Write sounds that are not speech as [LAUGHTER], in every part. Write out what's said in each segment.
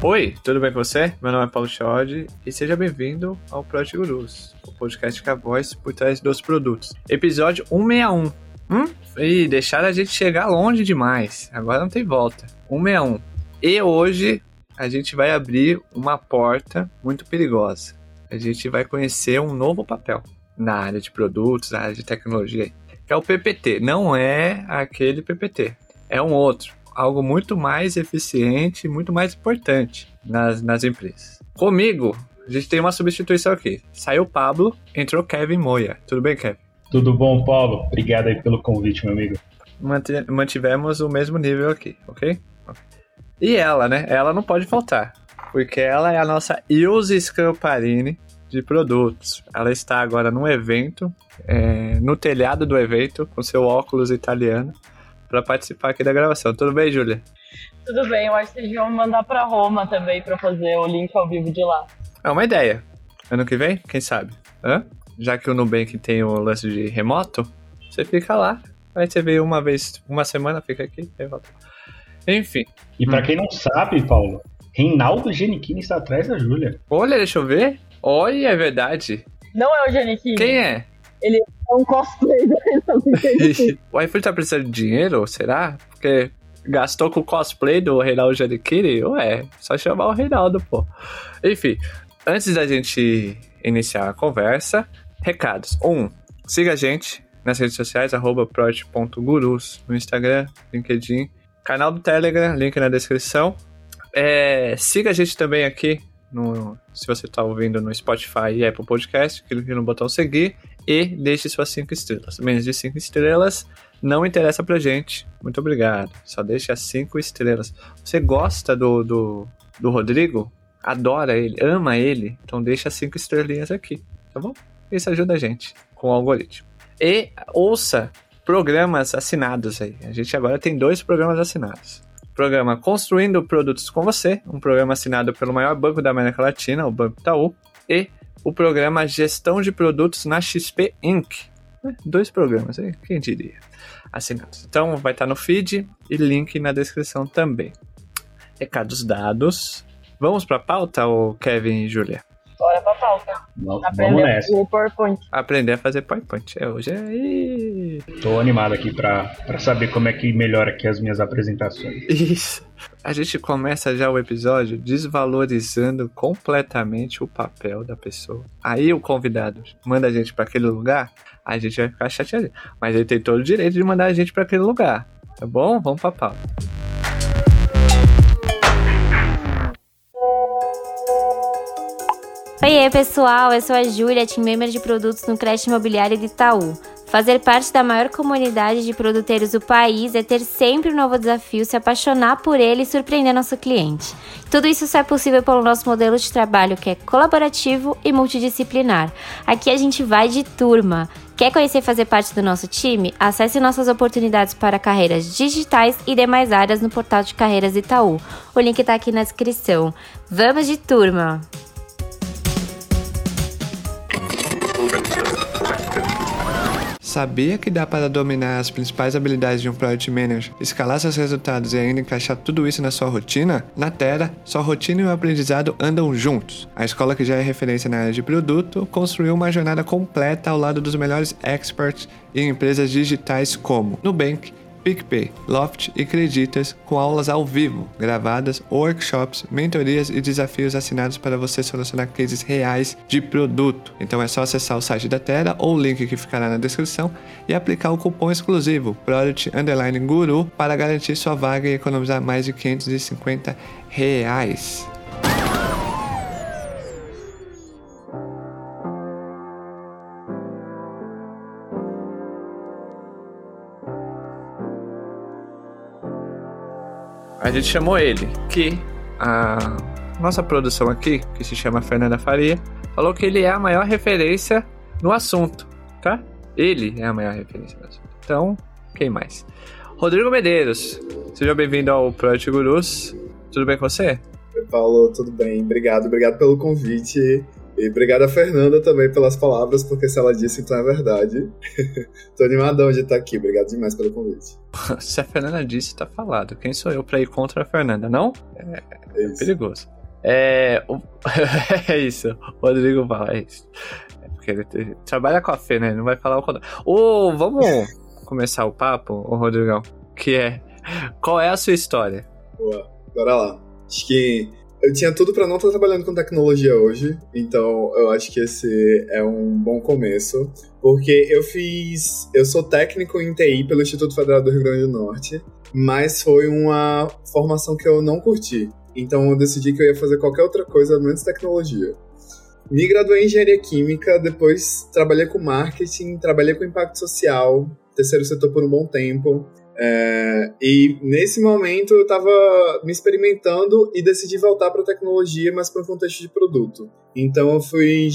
Oi, tudo bem com você? Meu nome é Paulo Chod e seja bem-vindo ao Project Gurus, o podcast com a voz por trás dos produtos. Episódio 161. Hum? E deixaram a gente chegar longe demais. Agora não tem volta. 161. E hoje a gente vai abrir uma porta muito perigosa. A gente vai conhecer um novo papel na área de produtos, na área de tecnologia, que é o PPT. Não é aquele PPT, é um outro. Algo muito mais eficiente, muito mais importante nas, nas empresas. Comigo, a gente tem uma substituição aqui. Saiu Pablo, entrou Kevin Moia. Tudo bem, Kevin? Tudo bom, Paulo? Obrigado aí pelo convite, meu amigo. Mantivemos o mesmo nível aqui, ok? E ela, né? Ela não pode faltar, porque ela é a nossa Ilse Scamparini de produtos. Ela está agora num evento, é, no telhado do evento, com seu óculos italiano, para participar aqui da gravação. Tudo bem, Júlia? Tudo bem, eu acho que vocês vão mandar para Roma também para fazer o link ao vivo de lá. É uma ideia. Ano que vem, quem sabe? Hã? Já que o Nubank tem o lance de remoto, você fica lá. Aí você veio uma vez, uma semana, fica aqui, aí volta. Enfim. E para hum. quem não sabe, Paulo, Reinaldo Genichini está atrás da Júlia. Olha, deixa eu ver. Olha, é verdade. Não é o Genichini. Quem é? Ele é um cosplay do Reinaldo [LAUGHS] o iFood tá precisando de dinheiro, será? Porque gastou com o cosplay do Reinaldo Genichini? Ué, só chamar o Reinaldo, pô. Enfim, antes da gente iniciar a conversa, recados. Um, siga a gente nas redes sociais, arroba proj.gurus, no Instagram, LinkedIn, Canal do Telegram, link na descrição. É, siga a gente também aqui, no, se você está ouvindo no Spotify e Apple Podcast, clique no botão seguir e deixe suas 5 estrelas. Menos de 5 estrelas não interessa pra gente. Muito obrigado. Só deixe as 5 estrelas. Você gosta do, do, do Rodrigo? Adora ele, ama ele? Então deixa as 5 estrelinhas aqui, tá bom? Isso ajuda a gente com o algoritmo. E ouça programas assinados aí. A gente agora tem dois programas assinados. programa Construindo Produtos com Você, um programa assinado pelo maior banco da América Latina, o Banco Itaú, e o programa Gestão de Produtos na XP Inc. É, dois programas, hein? quem diria? Assinados. Então vai estar no feed e link na descrição também. Recados dados. Vamos para a pauta, o Kevin e Julia? Pra pauta. Vamos, Aprender nessa. o PowerPoint. Aprender a fazer PowerPoint. É, hoje é. Tô animado aqui pra, pra saber como é que melhora aqui as minhas apresentações. Isso. A gente começa já o episódio desvalorizando completamente o papel da pessoa. Aí o convidado manda a gente para aquele lugar, a gente vai ficar chateado. Mas ele tem todo o direito de mandar a gente para aquele lugar. Tá bom? Vamos pra pauta. Oi, pessoal, eu sou a Júlia, team member de produtos no Creche Imobiliário de Itaú. Fazer parte da maior comunidade de produtores do país é ter sempre um novo desafio, se apaixonar por ele e surpreender nosso cliente. Tudo isso só é possível pelo nosso modelo de trabalho que é colaborativo e multidisciplinar. Aqui a gente vai de turma. Quer conhecer e fazer parte do nosso time? Acesse nossas oportunidades para carreiras digitais e demais áreas no portal de carreiras Itaú. O link está aqui na descrição. Vamos de turma! Sabia que dá para dominar as principais habilidades de um Product Manager, escalar seus resultados e ainda encaixar tudo isso na sua rotina? Na Terra, sua rotina e o aprendizado andam juntos. A escola que já é referência na área de produto construiu uma jornada completa ao lado dos melhores experts em empresas digitais como Nubank, PicPay, Loft e Creditas, com aulas ao vivo, gravadas, workshops, mentorias e desafios assinados para você solucionar cases reais de produto. Então é só acessar o site da Terra ou o link que ficará na descrição e aplicar o cupom exclusivo Product Underline Guru para garantir sua vaga e economizar mais de 550 reais. A gente chamou ele, que a nossa produção aqui, que se chama Fernanda Faria, falou que ele é a maior referência no assunto, tá? Ele é a maior referência no assunto. Então, quem mais? Rodrigo Medeiros, seja bem-vindo ao Project Gurus. Tudo bem com você? Paulo, tudo bem? Obrigado, obrigado pelo convite. E obrigado a Fernanda também pelas palavras, porque se ela disse, então é verdade. [LAUGHS] Tô animadão de estar aqui. Obrigado demais pelo convite. [LAUGHS] se a Fernanda disse, tá falado. Quem sou eu pra ir contra a Fernanda, não? É, é, é perigoso. É, o... [LAUGHS] é isso. O Rodrigo fala, é isso. É porque ele trabalha com a Fê, né? Ele não vai falar o contrário. Ô, vamos começar o papo, ô Rodrigão? Que é, qual é a sua história? Boa, bora lá. Acho que eu tinha tudo para não estar trabalhando com tecnologia hoje, então eu acho que esse é um bom começo, porque eu fiz, eu sou técnico em TI pelo Instituto Federal do Rio Grande do Norte, mas foi uma formação que eu não curti. Então eu decidi que eu ia fazer qualquer outra coisa menos tecnologia. Me graduei em engenharia química, depois trabalhei com marketing, trabalhei com impacto social, terceiro setor por um bom tempo. É, e nesse momento eu estava me experimentando e decidi voltar para tecnologia, mas para um contexto de produto. Então eu fui,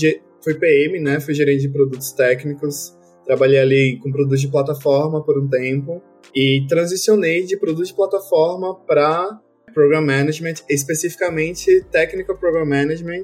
fui PM, né? Fui gerente de produtos técnicos. Trabalhei ali com produtos de plataforma por um tempo e transicionei de produtos de plataforma para Program Management, especificamente Technical Program Management,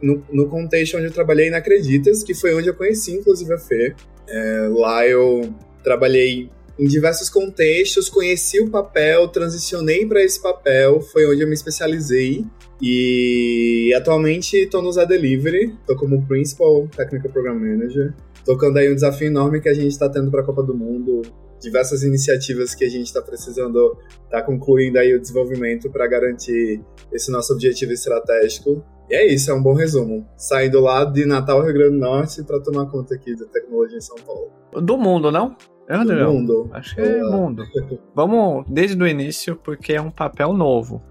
no, no, contexto onde eu trabalhei na Acreditas, que foi onde eu conheci inclusive a Fê. É, lá eu trabalhei em diversos contextos, conheci o papel, transicionei para esse papel, foi onde eu me especializei. E atualmente estou no Zé Delivery, estou como Principal Technical Program Manager, tocando aí um desafio enorme que a gente está tendo para a Copa do Mundo, diversas iniciativas que a gente está precisando estar tá concluindo aí o desenvolvimento para garantir esse nosso objetivo estratégico. E é isso, é um bom resumo. Saindo lá de Natal, Rio Grande do Norte, para tomar conta aqui da tecnologia em São Paulo. Do mundo, não? É, Adriano? Mundo. Acho que é mundo. Vamos desde o início, porque é um papel novo.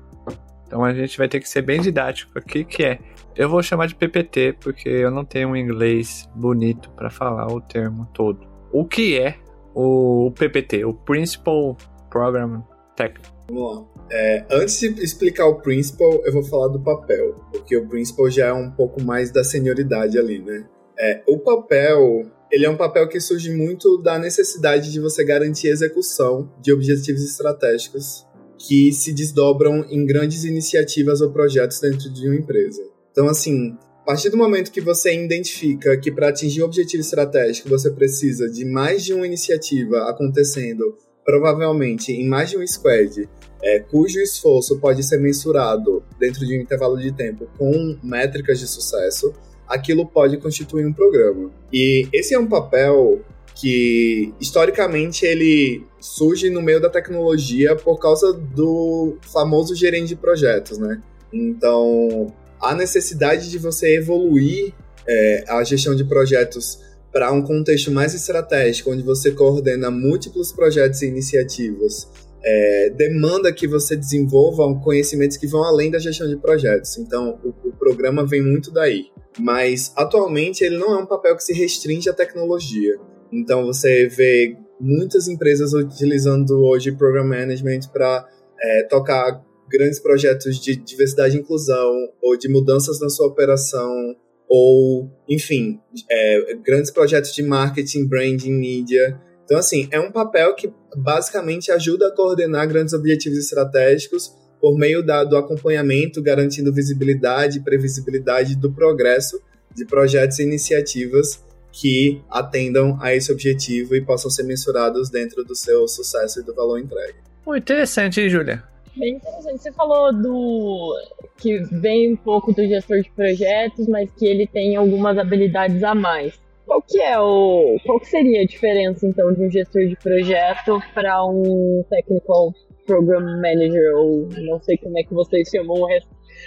Então a gente vai ter que ser bem didático aqui, que é. Eu vou chamar de PPT, porque eu não tenho um inglês bonito para falar o termo todo. O que é o PPT, o Principal Program Technical? Vamos lá. É, antes de explicar o Principal, eu vou falar do papel, porque o Principal já é um pouco mais da senioridade ali, né? É, o papel ele é um papel que surge muito da necessidade de você garantir a execução de objetivos estratégicos que se desdobram em grandes iniciativas ou projetos dentro de uma empresa. Então, assim, a partir do momento que você identifica que para atingir um objetivo estratégico você precisa de mais de uma iniciativa acontecendo, provavelmente em mais de um squad, é, cujo esforço pode ser mensurado dentro de um intervalo de tempo com métricas de sucesso, aquilo pode constituir um programa. E esse é um papel que historicamente ele surge no meio da tecnologia por causa do famoso gerente de projetos, né? Então, a necessidade de você evoluir é, a gestão de projetos para um contexto mais estratégico, onde você coordena múltiplos projetos e iniciativas, é, demanda que você desenvolva conhecimentos que vão além da gestão de projetos. Então, o, o programa vem muito daí mas atualmente ele não é um papel que se restringe à tecnologia. Então você vê muitas empresas utilizando hoje Program Management para é, tocar grandes projetos de diversidade e inclusão ou de mudanças na sua operação ou, enfim, é, grandes projetos de marketing, branding, mídia. Então, assim, é um papel que basicamente ajuda a coordenar grandes objetivos estratégicos por meio da, do acompanhamento, garantindo visibilidade e previsibilidade do progresso de projetos e iniciativas que atendam a esse objetivo e possam ser mensurados dentro do seu sucesso e do valor entregue. Muito interessante, hein, Júlia? Bem interessante. Você falou do que vem um pouco do gestor de projetos, mas que ele tem algumas habilidades a mais. Qual que é o, qual que seria a diferença então de um gestor de projeto para um technical Program Manager, ou não sei como é que vocês chamam,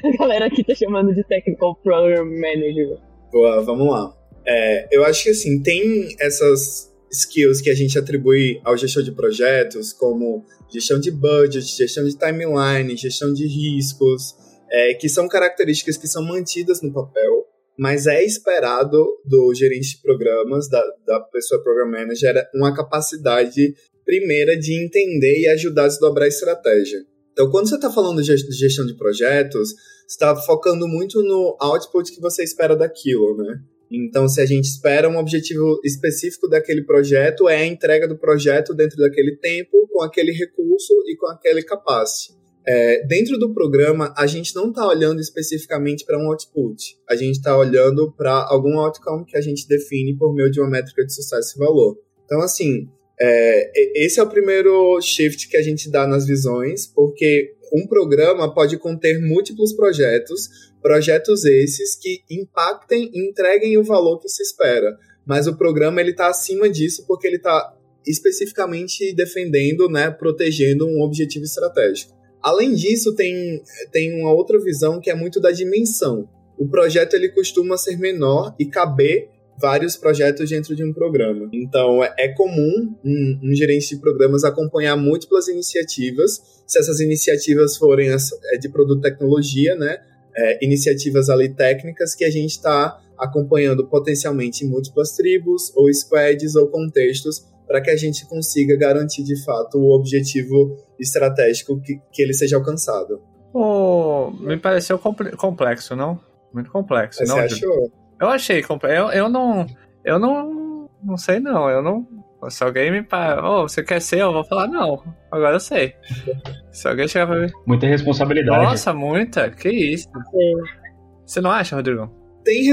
a galera aqui tá chamando de Technical Program Manager. Boa, vamos lá. É, eu acho que assim, tem essas skills que a gente atribui ao gestor de projetos, como gestão de budget, gestão de timeline, gestão de riscos, é, que são características que são mantidas no papel, mas é esperado do gerente de programas, da, da pessoa program manager, uma capacidade primeira de entender e ajudar a desdobrar a estratégia. Então, quando você está falando de gestão de projetos, está focando muito no output que você espera daquilo, né? Então, se a gente espera um objetivo específico daquele projeto, é a entrega do projeto dentro daquele tempo, com aquele recurso e com aquele capacity. É, dentro do programa, a gente não está olhando especificamente para um output. A gente está olhando para algum outcome que a gente define por meio de uma métrica de sucesso e valor. Então, assim, é, esse é o primeiro shift que a gente dá nas visões, porque um programa pode conter múltiplos projetos, projetos esses que impactem e entreguem o valor que se espera. Mas o programa ele está acima disso porque ele está especificamente defendendo, né, protegendo um objetivo estratégico. Além disso, tem, tem uma outra visão que é muito da dimensão. O projeto ele costuma ser menor e caber vários projetos dentro de um programa. Então, é, é comum um, um, gerente de programas acompanhar múltiplas iniciativas, se essas iniciativas forem as, é, de produto tecnologia, né? É, iniciativas ali técnicas que a gente está acompanhando potencialmente em múltiplas tribos, ou squads, ou contextos, para que a gente consiga garantir de fato o objetivo estratégico que, que ele seja alcançado. Oh, me pareceu complexo, não? Muito complexo, Você não? achou? Eu achei complexo. Eu, eu não. Eu não. Não sei, não. Eu não. Se alguém me para. Oh, você quer ser? Eu vou falar, não. Agora eu sei. [LAUGHS] Se alguém chegar pra mim. Muita responsabilidade. Nossa, muita? Que isso? Sim. Você não acha, Rodrigo? Tem,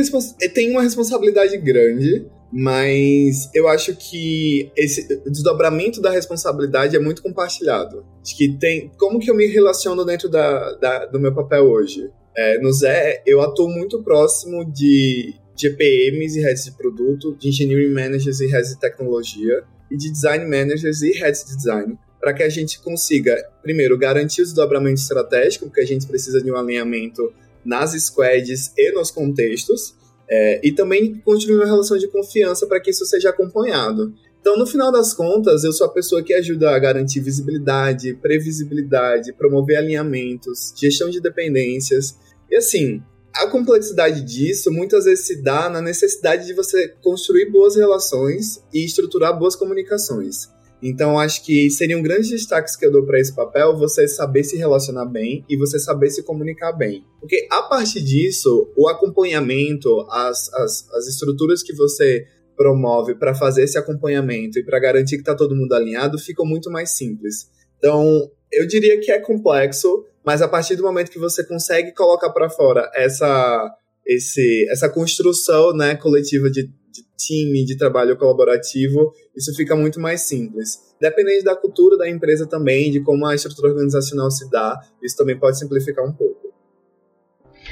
tem uma responsabilidade grande, mas eu acho que esse desdobramento da responsabilidade é muito compartilhado. Que tem. Como que eu me relaciono dentro da, da do meu papel hoje? É, no Zé, eu atuo muito próximo de GPMs e heads de produto, de engineering managers e heads de tecnologia, e de design managers e heads de design, para que a gente consiga, primeiro, garantir o desdobramento estratégico, porque a gente precisa de um alinhamento nas squads e nos contextos, é, e também construir uma relação de confiança para que isso seja acompanhado. Então, no final das contas, eu sou a pessoa que ajuda a garantir visibilidade, previsibilidade, promover alinhamentos, gestão de dependências e assim, a complexidade disso muitas vezes se dá na necessidade de você construir boas relações e estruturar boas comunicações. Então, acho que seriam grandes destaques que eu dou para esse papel você saber se relacionar bem e você saber se comunicar bem. Porque a partir disso, o acompanhamento, as, as, as estruturas que você promove para fazer esse acompanhamento e para garantir que está todo mundo alinhado ficam muito mais simples. Então, eu diria que é complexo, mas a partir do momento que você consegue colocar para fora essa, esse, essa construção né, coletiva de, de time, de trabalho colaborativo, isso fica muito mais simples. Dependendo da cultura da empresa também, de como a estrutura organizacional se dá, isso também pode simplificar um pouco.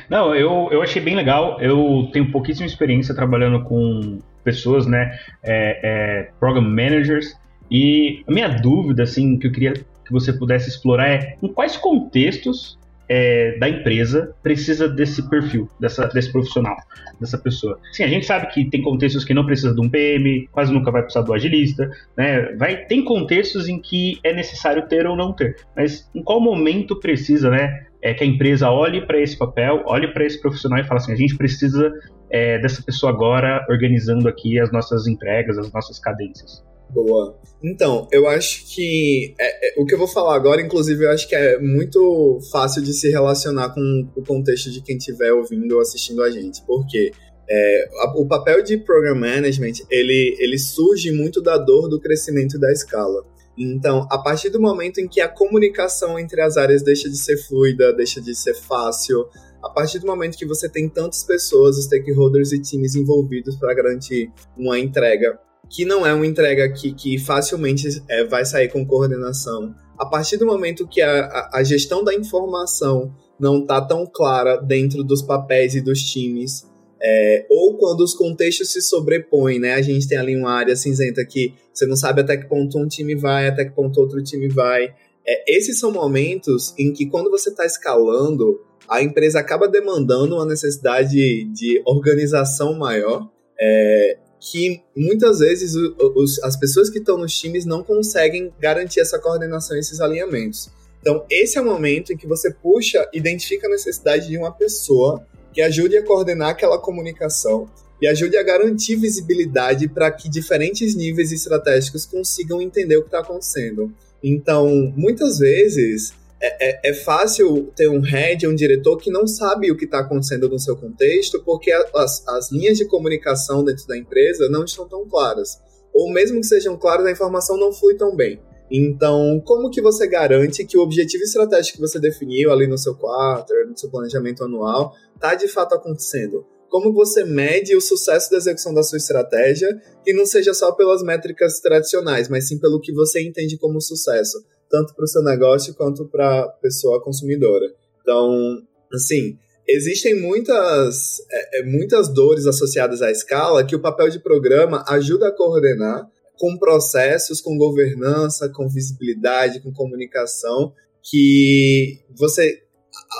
Não, eu, eu achei bem legal. Eu tenho pouquíssima experiência trabalhando com pessoas, né, é, é, program managers, e a minha dúvida, assim, que eu queria que você pudesse explorar é em quais contextos é, da empresa precisa desse perfil, dessa, desse profissional, dessa pessoa. Sim, a gente sabe que tem contextos que não precisa de um PM, quase nunca vai precisar do agilista, né? Vai, tem contextos em que é necessário ter ou não ter, mas em qual momento precisa, né? É que a empresa olhe para esse papel, olhe para esse profissional e fale assim: a gente precisa é, dessa pessoa agora organizando aqui as nossas entregas, as nossas cadências. Boa. Então, eu acho que é, é, o que eu vou falar agora, inclusive, eu acho que é muito fácil de se relacionar com o contexto de quem estiver ouvindo ou assistindo a gente. Porque é, a, o papel de program management ele, ele surge muito da dor do crescimento da escala. Então, a partir do momento em que a comunicação entre as áreas deixa de ser fluida, deixa de ser fácil, a partir do momento que você tem tantas pessoas, stakeholders e times envolvidos para garantir uma entrega que não é uma entrega que, que facilmente é, vai sair com coordenação. A partir do momento que a, a, a gestão da informação não está tão clara dentro dos papéis e dos times, é, ou quando os contextos se sobrepõem, né? A gente tem ali uma área cinzenta que você não sabe até que ponto um time vai, até que ponto outro time vai. É, esses são momentos em que, quando você está escalando, a empresa acaba demandando uma necessidade de organização maior. É, que muitas vezes os, as pessoas que estão nos times não conseguem garantir essa coordenação, esses alinhamentos. Então, esse é o momento em que você puxa, identifica a necessidade de uma pessoa que ajude a coordenar aquela comunicação e ajude a garantir visibilidade para que diferentes níveis estratégicos consigam entender o que está acontecendo. Então, muitas vezes, é, é, é, fácil ter um head, um diretor que não sabe o que está acontecendo no seu contexto, porque as, as linhas de comunicação dentro da empresa não estão tão claras. Ou mesmo que sejam claras, a informação não flui tão bem. Então, como que você garante que o objetivo estratégico que você definiu ali no seu quarter, no seu planejamento anual, está de fato acontecendo? Como você mede o sucesso da execução da sua estratégia, que não seja só pelas métricas tradicionais, mas sim pelo que você entende como sucesso, tanto para o seu negócio quanto para a pessoa consumidora. Então, assim, existem muitas, é, é, muitas dores associadas à escala que o papel de programa ajuda a coordenar com processos, com governança, com visibilidade, com comunicação, que você,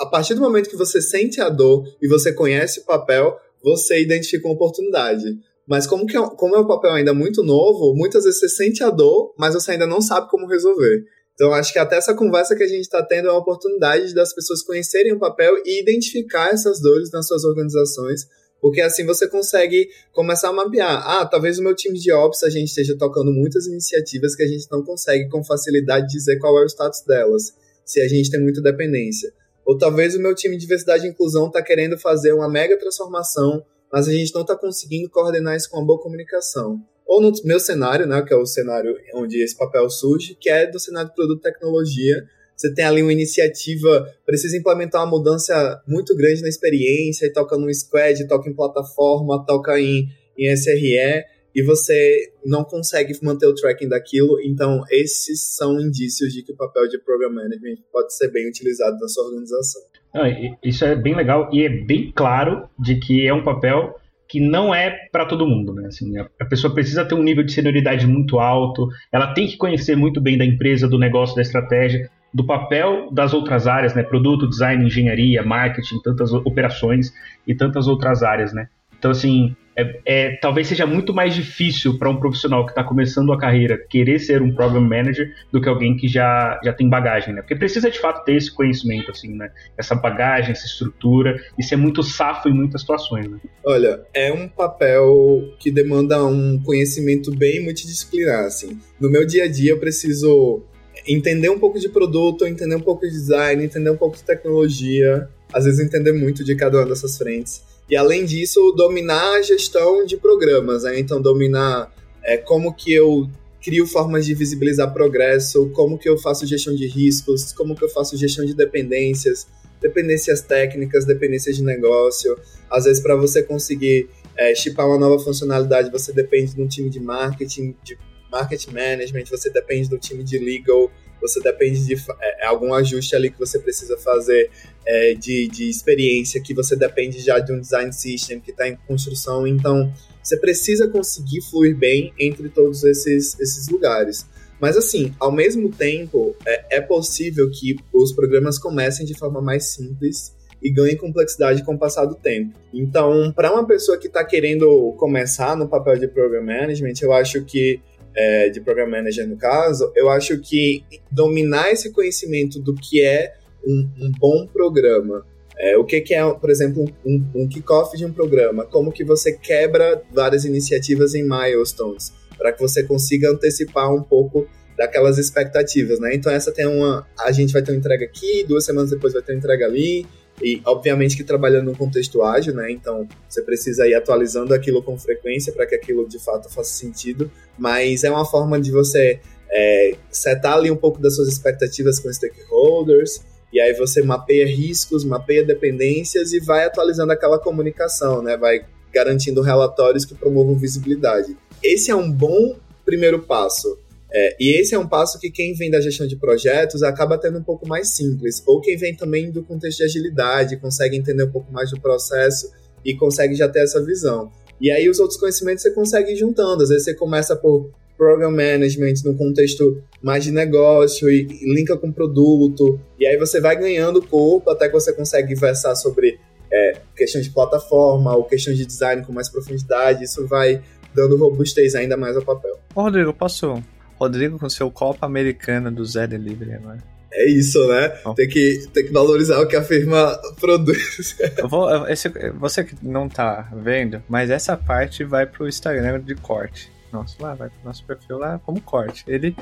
a partir do momento que você sente a dor e você conhece o papel, você identifica uma oportunidade. Mas como, que é, como é um papel ainda muito novo, muitas vezes você sente a dor, mas você ainda não sabe como resolver. Então, acho que até essa conversa que a gente está tendo é uma oportunidade das pessoas conhecerem o papel e identificar essas dores nas suas organizações, porque assim você consegue começar a mapear. Ah, talvez o meu time de Ops a gente esteja tocando muitas iniciativas que a gente não consegue com facilidade dizer qual é o status delas, se a gente tem muita dependência. Ou talvez o meu time de diversidade e inclusão está querendo fazer uma mega transformação, mas a gente não está conseguindo coordenar isso com uma boa comunicação ou no meu cenário, né, que é o cenário onde esse papel surge, que é do cenário de produto e tecnologia. Você tem ali uma iniciativa, precisa implementar uma mudança muito grande na experiência, e toca no squad, toca em plataforma, toca em, em SRE, e você não consegue manter o tracking daquilo. Então, esses são indícios de que o papel de Program Management pode ser bem utilizado na sua organização. Ah, isso é bem legal e é bem claro de que é um papel que não é para todo mundo, né? Assim, a, pessoa precisa ter um nível de senioridade muito alto, ela tem que conhecer muito bem da empresa, do negócio, da estratégia, do papel das outras áreas, né? Produto, design, engenharia, marketing, tantas operações e tantas outras áreas, né? Então, assim, é, é, talvez seja muito mais difícil para um profissional que está começando a carreira querer ser um program manager do que alguém que já, já tem bagagem, né? Porque precisa de fato ter esse conhecimento, assim, né? Essa bagagem, essa estrutura, e ser muito safo em muitas situações, né? Olha, é um papel que demanda um conhecimento bem multidisciplinar, assim. No meu dia a dia eu preciso entender um pouco de produto, entender um pouco de design, entender um pouco de tecnologia, às vezes entender muito de cada uma dessas frentes e além disso, dominar a gestão de programas, né? Então, dominar é, como que eu crio formas de visibilizar progresso, como que eu faço gestão de riscos, como que eu faço gestão de dependências, dependências técnicas, dependências de negócio. Às vezes, para você conseguir é, chipar uma nova funcionalidade, você depende de um time de marketing, de marketing management, você depende do time de legal, você depende de é, é, algum ajuste ali que você precisa fazer é, de, de experiência, que você depende já de um design system que está em construção. Então, você precisa conseguir fluir bem entre todos esses, esses lugares. Mas, assim, ao mesmo tempo, é, é possível que os programas comecem de forma mais simples e ganhem complexidade com o passar do tempo. Então, para uma pessoa que está querendo começar no papel de program management, eu acho que é, de Program Manager no caso, eu acho que dominar esse conhecimento do que é um, um bom programa, é, o que, que, é, por exemplo, um, um kickoff de um programa, como que você quebra várias iniciativas em milestones, para que você consiga antecipar um pouco daquelas expectativas, né? Então essa tem uma, a gente vai ter uma entrega aqui, duas semanas depois vai ter uma entrega ali, e, obviamente, que trabalhando num contexto ágil, né? Então, você precisa ir atualizando aquilo com frequência para que aquilo de fato faça sentido. Mas é uma forma de você é, setar ali um pouco das suas expectativas com stakeholders. E aí você mapeia riscos, mapeia dependências e vai atualizando aquela comunicação, né? Vai garantindo relatórios que promovam visibilidade. Esse é um bom primeiro passo. É, e esse é um passo que quem vem da gestão de projetos acaba tendo um pouco mais simples, ou quem vem também do contexto de agilidade, consegue entender um pouco mais do processo e consegue já ter essa visão. E aí os outros conhecimentos você consegue ir juntando, às vezes você começa por program management no contexto mais de negócio e, e linka com produto, e aí você vai ganhando corpo até que você consegue versar sobre é, questão de plataforma ou questão de design com mais profundidade, isso vai dando robustez ainda mais ao papel. Ô Rodrigo, posso Rodrigo com seu copo americano do Zé Delivery agora. É isso, né? Tem que, tem que valorizar o que a firma [LAUGHS] produz. Eu vou, esse, você que não tá vendo, mas essa parte vai pro Instagram de corte. Nossa, lá vai pro nosso perfil lá como corte. Ele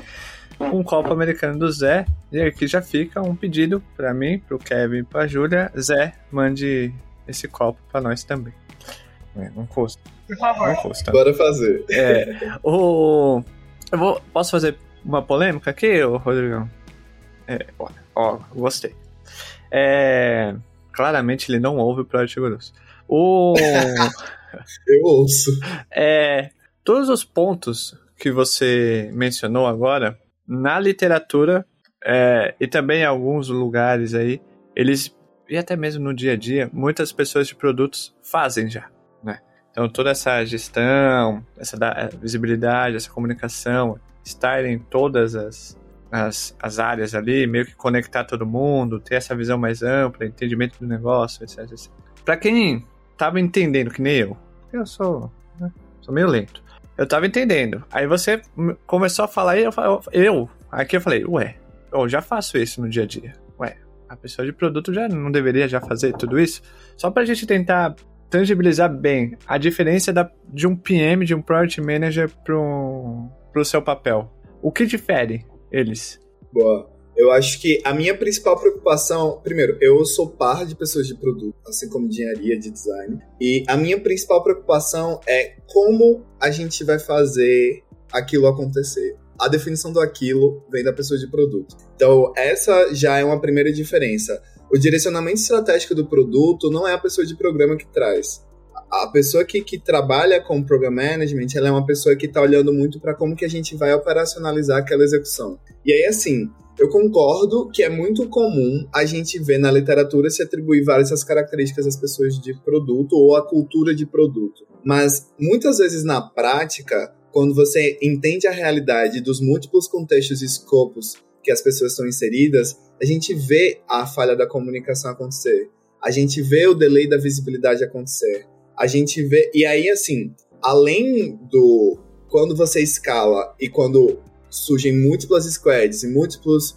um copo americano do Zé. E aqui já fica um pedido para mim, pro Kevin e pra Júlia. Zé, mande esse copo para nós também. É, não custa. Por favor. Não custa. Bora fazer. É, o, eu vou, posso fazer uma polêmica aqui, Rodrigão? É, ó, ó, gostei. É, claramente ele não ouve o Project Grosso. O. [LAUGHS] Eu ouço. É, todos os pontos que você mencionou agora, na literatura é, e também em alguns lugares aí, eles, e até mesmo no dia a dia, muitas pessoas de produtos fazem já? Então toda essa gestão, essa visibilidade, essa comunicação, estar em todas as, as, as áreas ali, meio que conectar todo mundo, ter essa visão mais ampla, entendimento do negócio, etc. etc. Para quem tava entendendo, que nem eu, eu sou, né, sou meio lento. Eu tava entendendo. Aí você começou a falar e eu, eu aqui eu falei, ué, eu já faço isso no dia a dia. Ué, a pessoa de produto já não deveria já fazer tudo isso? Só pra gente tentar tangibilizar bem a diferença da, de um PM, de um Product Manager pro, pro seu papel. O que difere eles? Boa. Eu acho que a minha principal preocupação, primeiro, eu sou par de pessoas de produto, assim como de engenharia, de design, e a minha principal preocupação é como a gente vai fazer aquilo acontecer. A definição do aquilo vem da pessoa de produto. Então, essa já é uma primeira diferença. O direcionamento estratégico do produto não é a pessoa de programa que traz. A pessoa que, que trabalha com program management, ela é uma pessoa que está olhando muito para como que a gente vai operacionalizar aquela execução. E aí, assim, eu concordo que é muito comum a gente ver na literatura se atribuir várias características às pessoas de produto ou à cultura de produto. Mas muitas vezes na prática, quando você entende a realidade dos múltiplos contextos e escopos que as pessoas estão inseridas, a gente vê a falha da comunicação acontecer. A gente vê o delay da visibilidade acontecer. A gente vê. E aí, assim, além do. Quando você escala e quando surgem múltiplas squads e múltiplos,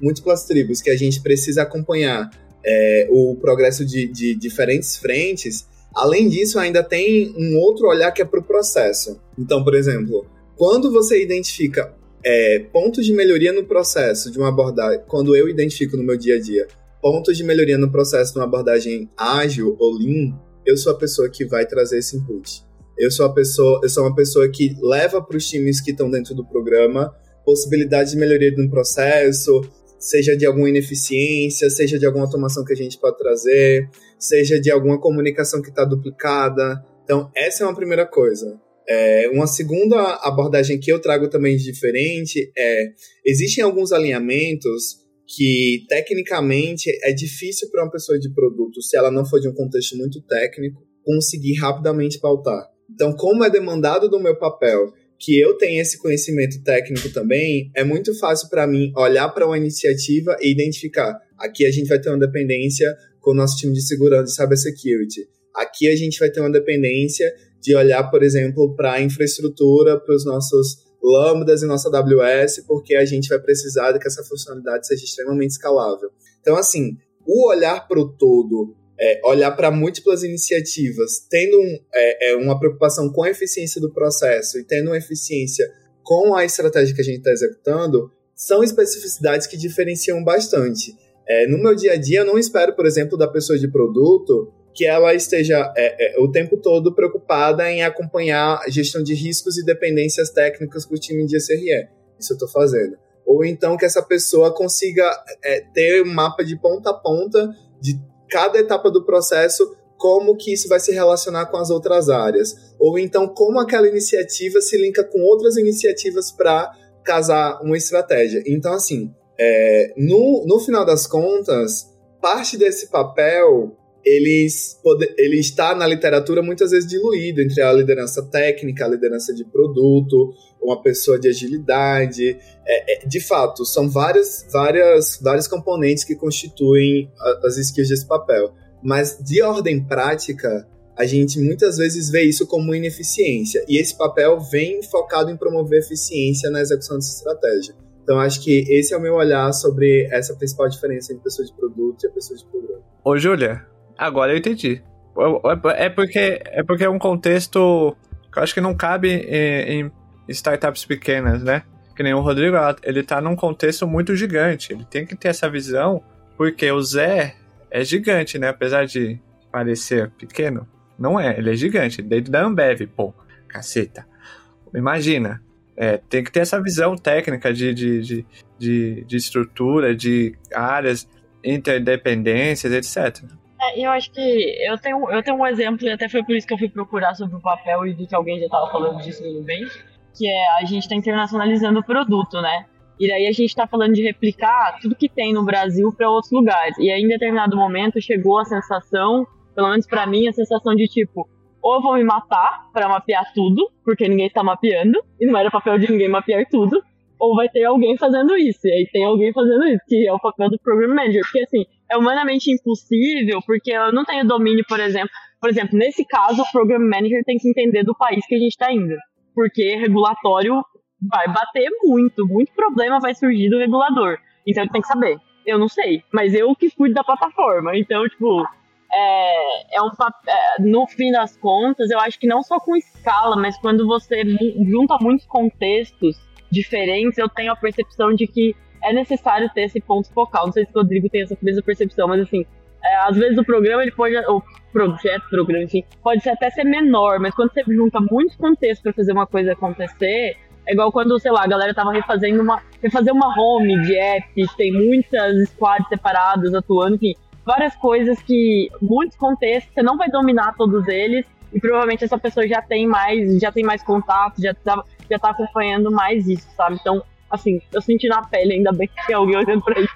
múltiplas tribos que a gente precisa acompanhar é, o progresso de, de diferentes frentes, além disso, ainda tem um outro olhar que é para o processo. Então, por exemplo, quando você identifica é, pontos de melhoria no processo de uma abordagem, quando eu identifico no meu dia a dia pontos de melhoria no processo de uma abordagem ágil ou lean, eu sou a pessoa que vai trazer esse input. Eu sou, a pessoa, eu sou uma pessoa que leva para os times que estão dentro do programa possibilidades de melhoria no processo, seja de alguma ineficiência, seja de alguma automação que a gente pode trazer, seja de alguma comunicação que está duplicada. Então, essa é uma primeira coisa. É, uma segunda abordagem que eu trago também diferente é: existem alguns alinhamentos que, tecnicamente, é difícil para uma pessoa de produto, se ela não for de um contexto muito técnico, conseguir rapidamente pautar. Então, como é demandado do meu papel que eu tenha esse conhecimento técnico também, é muito fácil para mim olhar para uma iniciativa e identificar. Aqui a gente vai ter uma dependência com o nosso time de segurança e cybersecurity. Aqui a gente vai ter uma dependência de olhar, por exemplo, para a infraestrutura, para os nossos lambdas e nossa AWS, porque a gente vai precisar de que essa funcionalidade seja extremamente escalável. Então, assim, o olhar para o todo é, olhar para múltiplas iniciativas, tendo um, é, é, uma preocupação com a eficiência do processo e tendo uma eficiência com a estratégia que a gente está executando, são especificidades que diferenciam bastante. É, no meu dia a dia, eu não espero, por exemplo, da pessoa de produto que ela esteja é, é, o tempo todo preocupada em acompanhar a gestão de riscos e dependências técnicas com o time de SRE. Isso eu estou fazendo. Ou então que essa pessoa consiga ter um mapa de ponta a ponta de cada etapa do processo, como que isso vai se relacionar com as outras áreas. Ou então, como aquela iniciativa se linka com outras iniciativas para casar uma estratégia. Então, assim, é, no, no final das contas, parte desse papel eles ele está na literatura muitas vezes diluído entre a liderança técnica, a liderança de produto, uma pessoa de agilidade. É, é, de fato, são várias, várias, vários componentes que constituem as skills desse papel. Mas de ordem prática, a gente muitas vezes vê isso como ineficiência. E esse papel vem focado em promover eficiência na execução dessa estratégia. Então, acho que esse é o meu olhar sobre essa principal diferença entre pessoa de produto e a pessoa de programa. Ô, Júlia, Agora eu entendi. É porque é porque é um contexto que eu acho que não cabe em, em startups pequenas, né? Que nem o Rodrigo, ele tá num contexto muito gigante. Ele tem que ter essa visão, porque o Zé é gigante, né? Apesar de parecer pequeno, não é. Ele é gigante. Dentro da Ambev, pô, caceta. Imagina, É, tem que ter essa visão técnica de, de, de, de, de estrutura, de áreas, interdependências, etc. É, eu acho que eu tenho, eu tenho um exemplo, e até foi por isso que eu fui procurar sobre o papel e vi que alguém já estava falando disso no Nubank, que é a gente está internacionalizando o produto, né? E daí a gente está falando de replicar tudo que tem no Brasil para outros lugares. E aí, em determinado momento, chegou a sensação, pelo menos para mim, a sensação de tipo, ou eu vou me matar para mapear tudo, porque ninguém está mapeando, e não era papel de ninguém mapear tudo, ou vai ter alguém fazendo isso. E aí tem alguém fazendo isso, que é o papel do Program Manager. Porque assim, é humanamente impossível, porque eu não tenho domínio, por exemplo. Por exemplo, nesse caso, o Program Manager tem que entender do país que a gente está indo. Porque regulatório vai bater muito, muito problema vai surgir do regulador. Então ele tem que saber. Eu não sei, mas eu que cuido da plataforma. Então, tipo, é, é um é, no fim das contas, eu acho que não só com escala, mas quando você junta muitos contextos diferentes, eu tenho a percepção de que é necessário ter esse ponto focal. Não sei se o Rodrigo tem essa mesma percepção, mas assim, é, às vezes o programa ele pode, o projeto, programa, enfim, pode até ser menor, mas quando você junta muitos contextos para fazer uma coisa acontecer, é igual quando, sei lá, a galera tava refazendo uma, refazer uma home de app, tem muitas squads separadas atuando, enfim, várias coisas que, muitos contextos, você não vai dominar todos eles, e provavelmente essa pessoa já tem mais, já tem mais contato, já tá, já tá acompanhando mais isso, sabe? Então, assim, eu senti na pele, ainda bem que tem alguém olhando pra isso.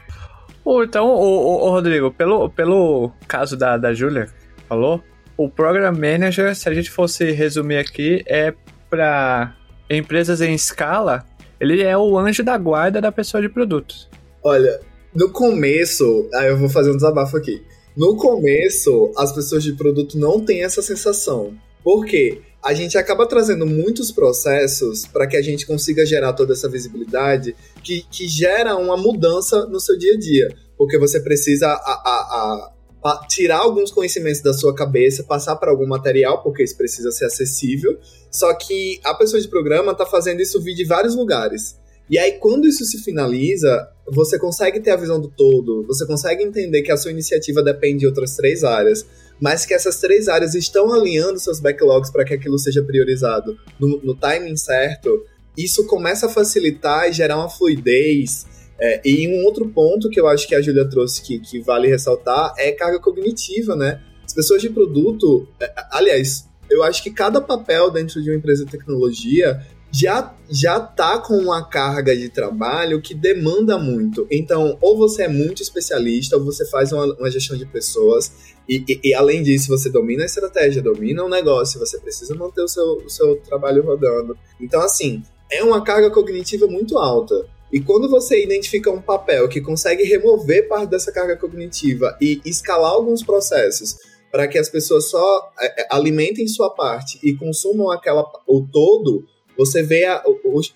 Então, o, o, Rodrigo, pelo, pelo caso da, da Júlia falou, o Program Manager, se a gente fosse resumir aqui, é para empresas em escala, ele é o anjo da guarda da pessoa de produtos. Olha, no começo, aí eu vou fazer um desabafo aqui. No começo, as pessoas de produto não têm essa sensação. Por quê? A gente acaba trazendo muitos processos para que a gente consiga gerar toda essa visibilidade que, que gera uma mudança no seu dia a dia. Porque você precisa a, a, a, tirar alguns conhecimentos da sua cabeça, passar para algum material, porque isso precisa ser acessível. Só que a pessoa de programa está fazendo isso vir de vários lugares. E aí, quando isso se finaliza, você consegue ter a visão do todo, você consegue entender que a sua iniciativa depende de outras três áreas, mas que essas três áreas estão alinhando seus backlogs para que aquilo seja priorizado no, no, timing certo. Isso começa a facilitar e gerar uma fluidez. É, e um outro ponto que eu acho que a Julia trouxe que, que vale ressaltar é carga cognitiva, né? As pessoas de produto, é, aliás, eu acho que cada papel dentro de uma empresa de tecnologia já já tá com uma carga de trabalho que demanda muito. Então, ou você é muito especialista, ou você faz uma, uma gestão de pessoas, e, e, e, além disso, você domina a estratégia, domina o negócio, você precisa manter o seu, o seu trabalho rodando. Então, assim, é uma carga cognitiva muito alta. E quando você identifica um papel que consegue remover parte dessa carga cognitiva e escalar alguns processos para que as pessoas só é, é, alimentem sua parte e consumam aquela o todo, você vê a,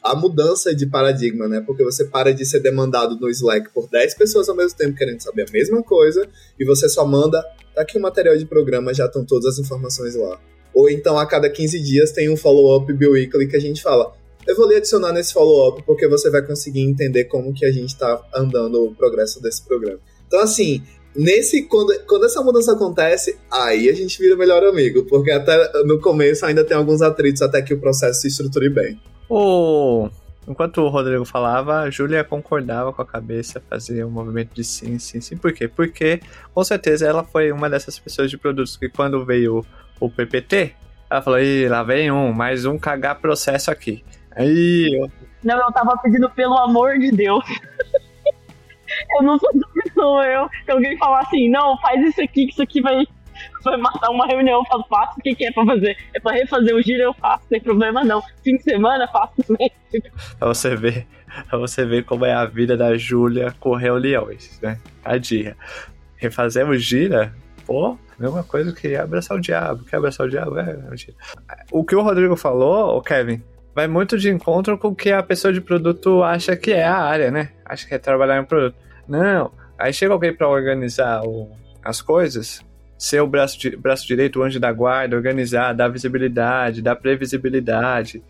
a mudança de paradigma, né? Porque você para de ser demandado no Slack por 10 pessoas ao mesmo tempo querendo saber a mesma coisa e você só manda, tá aqui o material de programa, já estão todas as informações lá. Ou então a cada 15 dias tem um follow-up biweekly que a gente fala, eu vou lhe adicionar nesse follow-up porque você vai conseguir entender como que a gente está andando o progresso desse programa. Então, assim, Nesse, quando, quando essa mudança acontece, aí a gente vira melhor amigo, porque até no começo ainda tem alguns atritos até que o processo se estruture bem. O... Enquanto o Rodrigo falava, a Júlia concordava com a cabeça, fazia um movimento de sim, sim, sim. Por quê? Porque, com certeza, ela foi uma dessas pessoas de produtos que quando veio o PPT, ela falou, Ih, lá vem um, mais um cagar processo aqui. Aí... Eu... Não, eu tava pedindo pelo amor de Deus. [LAUGHS] eu não sou pessoa, eu. Se alguém falar assim, não, faz isso aqui, que isso aqui vai, vai matar uma reunião, eu falo, faço, o que, que é pra fazer? É pra refazer o giro, eu faço, sem problema não. Fim de semana, faço também. pra você ver, pra você ver como é a vida da Júlia correr leões, né? Tadinha. Refazer o gira, pô, mesma coisa que abraçar o diabo. Quer abraçar o diabo? É, é o que o Rodrigo falou, o Kevin, vai muito de encontro com o que a pessoa de produto acha que é a área, né? Acha que é trabalhar em produto. Não, aí chega alguém para organizar o, as coisas, ser o braço, di, braço direito, o anjo da guarda, organizar, dar visibilidade, dar previsibilidade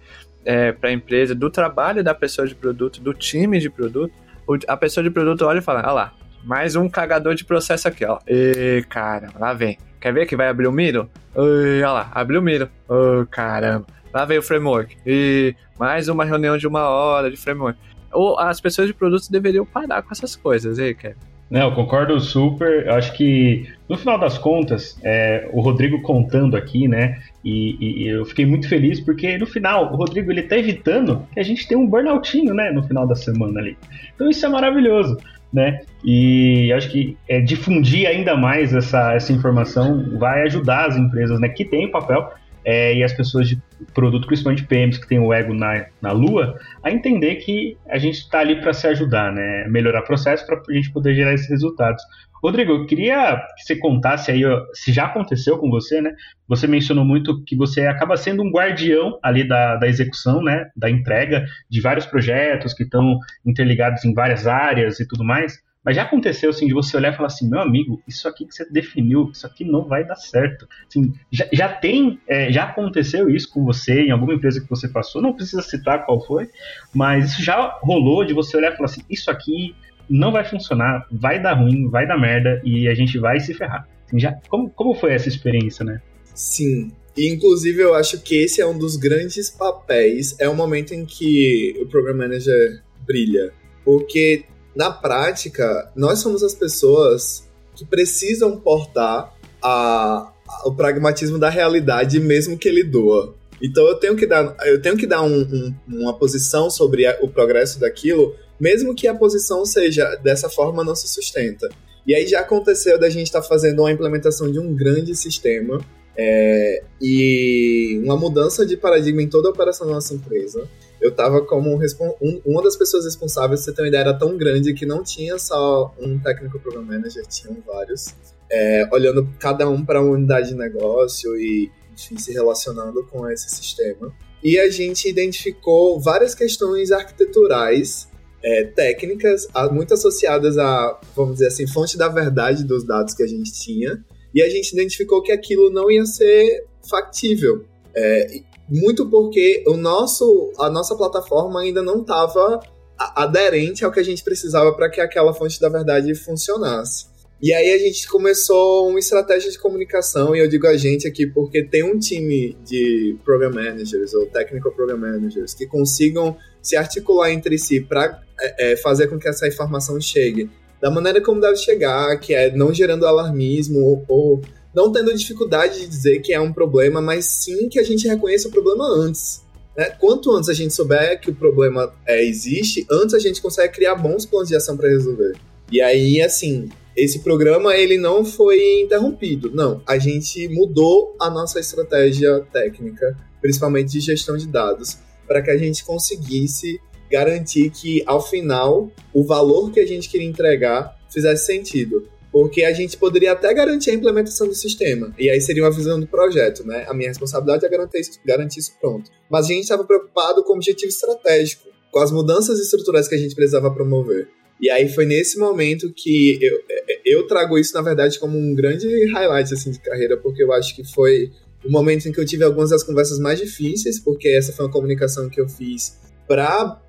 é, para a empresa, do trabalho da pessoa de produto, do time de produto. O, a pessoa de produto olha e fala: olha lá, mais um cagador de processo aqui, ó. E cara, lá vem. Quer ver que vai abrir o Miro? olha lá, abriu o Miro. Oh, caramba. lá veio o framework. E mais uma reunião de uma hora de framework. Ou as pessoas de produtos deveriam parar com essas coisas, aí, Kevin? Não, concordo super. Eu acho que, no final das contas, é, o Rodrigo contando aqui, né? E, e, eu fiquei muito feliz porque, no final, o Rodrigo ele tá evitando que a gente tenha um burnoutinho, né? No final da semana ali. Então isso é maravilhoso, né? E acho que é, difundir ainda mais essa, essa informação vai ajudar as empresas, né? Que tem o papel é, e as pessoas de produto, principalmente PMs que tem o ego na, na lua, a entender que a gente está ali para se ajudar, né? Melhorar processo para a gente poder gerar esses resultados. Rodrigo, eu queria que você contasse aí se já aconteceu com você, né? Você mencionou muito que você acaba sendo um guardião ali da, da execução, né? Da entrega de vários projetos que estão interligados em várias áreas e tudo mais. Mas já aconteceu, assim, de você olhar e falar assim, meu amigo, isso aqui que você definiu, isso aqui não vai dar certo. Assim, já, já tem, é, já aconteceu isso com você em alguma empresa que você passou, não precisa citar qual foi, mas isso já rolou de você olhar e falar assim, isso aqui não vai funcionar, vai dar ruim, vai dar merda e a gente vai se ferrar. Assim, já, como, como foi essa experiência, né? Sim, inclusive, eu acho que esse é um dos grandes papéis. É o momento em que o Program Manager brilha. Porque na prática, nós somos as pessoas que precisam portar a, a, o pragmatismo da realidade, mesmo que ele doa. Então eu tenho que dar, eu tenho que dar um, um, uma posição sobre a, o progresso daquilo, mesmo que a posição seja dessa forma não se sustenta. E aí já aconteceu da gente estar tá fazendo uma implementação de um grande sistema é, e uma mudança de paradigma em toda a operação da nossa empresa eu estava como um, uma das pessoas responsáveis, você ter uma ideia, era tão grande que não tinha só um técnico program manager, tinham vários, é, olhando cada um para uma unidade de negócio e, enfim, se relacionando com esse sistema. E a gente identificou várias questões arquiteturais, é, técnicas, muito associadas a, vamos dizer assim, fonte da verdade dos dados que a gente tinha, e a gente identificou que aquilo não ia ser factível. É, muito porque o nosso, a nossa plataforma ainda não estava aderente ao que a gente precisava para que aquela fonte da verdade funcionasse. E aí a gente começou uma estratégia de comunicação, e eu digo a gente aqui porque tem um time de program managers ou technical program managers que consigam se articular entre si para é, é, fazer com que essa informação chegue da maneira como deve chegar, que é não gerando alarmismo ou, ou não tendo dificuldade de dizer que é um problema, mas sim que a gente reconheça o problema antes. Né? Quanto antes a gente souber que o problema é, existe, antes a gente consegue criar bons planos de ação para resolver. E aí, assim, esse programa ele não foi interrompido. Não, a gente mudou a nossa estratégia técnica, principalmente de gestão de dados, para que a gente conseguisse garantir que, ao final, o valor que a gente queria entregar fizesse sentido. Porque a gente poderia até garantir a implementação do sistema. E aí seria uma visão do projeto, né? A minha responsabilidade é garantir isso, garantir isso pronto. Mas a gente estava preocupado com o objetivo estratégico, com as mudanças estruturais que a gente precisava promover. E aí foi nesse momento que eu, eu trago isso, na verdade, como um grande highlight assim, de carreira, porque eu acho que foi o momento em que eu tive algumas das conversas mais difíceis, porque essa foi uma comunicação que eu fiz para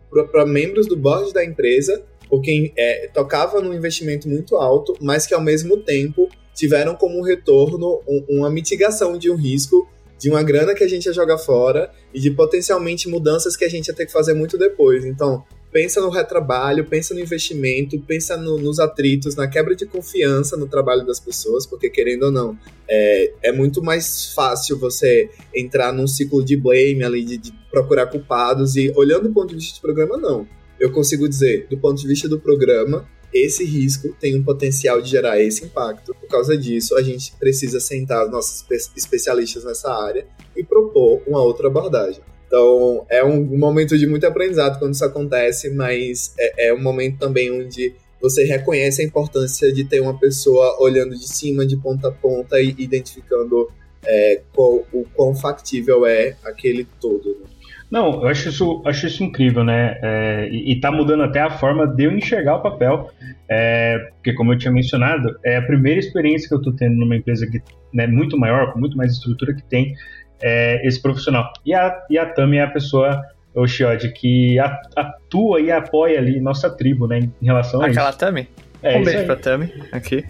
membros do board da empresa, porque é, tocava num investimento muito alto, mas que ao mesmo tempo tiveram como retorno um, uma mitigação de um risco de uma grana que a gente ia jogar fora e de potencialmente mudanças que a gente ia ter que fazer muito depois. Então, pensa no retrabalho, pensa no investimento, pensa no, nos atritos, na quebra de confiança no trabalho das pessoas, porque querendo ou não, é, é muito mais fácil você entrar num ciclo de blame ali, de, de procurar culpados e olhando do ponto de vista de programa, não eu consigo dizer, do ponto de vista do programa, esse risco tem um potencial de gerar esse impacto. Por causa disso, a gente precisa sentar os nossos especialistas nessa área e propor uma outra abordagem. Então, é um momento de muito aprendizado quando isso acontece, mas é, é um momento também onde você reconhece a importância de ter uma pessoa olhando de cima, de ponta a ponta e identificando é, qual, o quão factível é aquele todo. Né? Não, eu acho isso, acho isso incrível, né? É, e, e tá mudando até a forma de eu enxergar o papel. É, porque, como eu tinha mencionado, é a primeira experiência que eu tô tendo numa empresa que né, muito maior, com muito mais estrutura que tem é, esse profissional. E a, e a Tami é a pessoa, o Shiod, que atua e apoia ali nossa tribo, né? Em relação a Aquela isso. Tami? É, um beijo aí. pra Tami, aqui.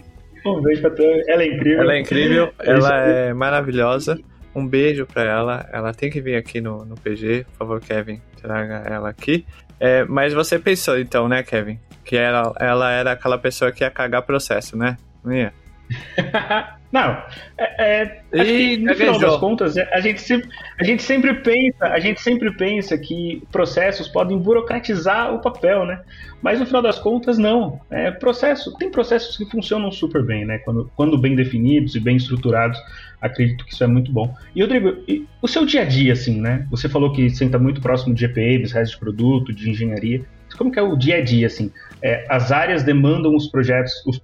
Um beijo pra Tami. Ela é incrível. Ela é incrível, ela é maravilhosa. Um beijo para ela. Ela tem que vir aqui no, no PG. Por favor, Kevin, traga ela aqui. É, mas você pensou então, né, Kevin? Que ela, ela era aquela pessoa que ia cagar processo, né? Não ia? [LAUGHS] Não, é, é, que no final das contas, a gente, sempre, a gente sempre pensa, a gente sempre pensa que processos podem burocratizar o papel, né? Mas no final das contas, não. É processo, tem processos que funcionam super bem, né? Quando, quando bem definidos e bem estruturados, acredito que isso é muito bom. E Rodrigo, e o seu dia a dia, assim, né? Você falou que senta muito próximo de GPMs, redes de produto, de engenharia. Como que é o dia a dia, assim? É, as áreas demandam os projetos, os,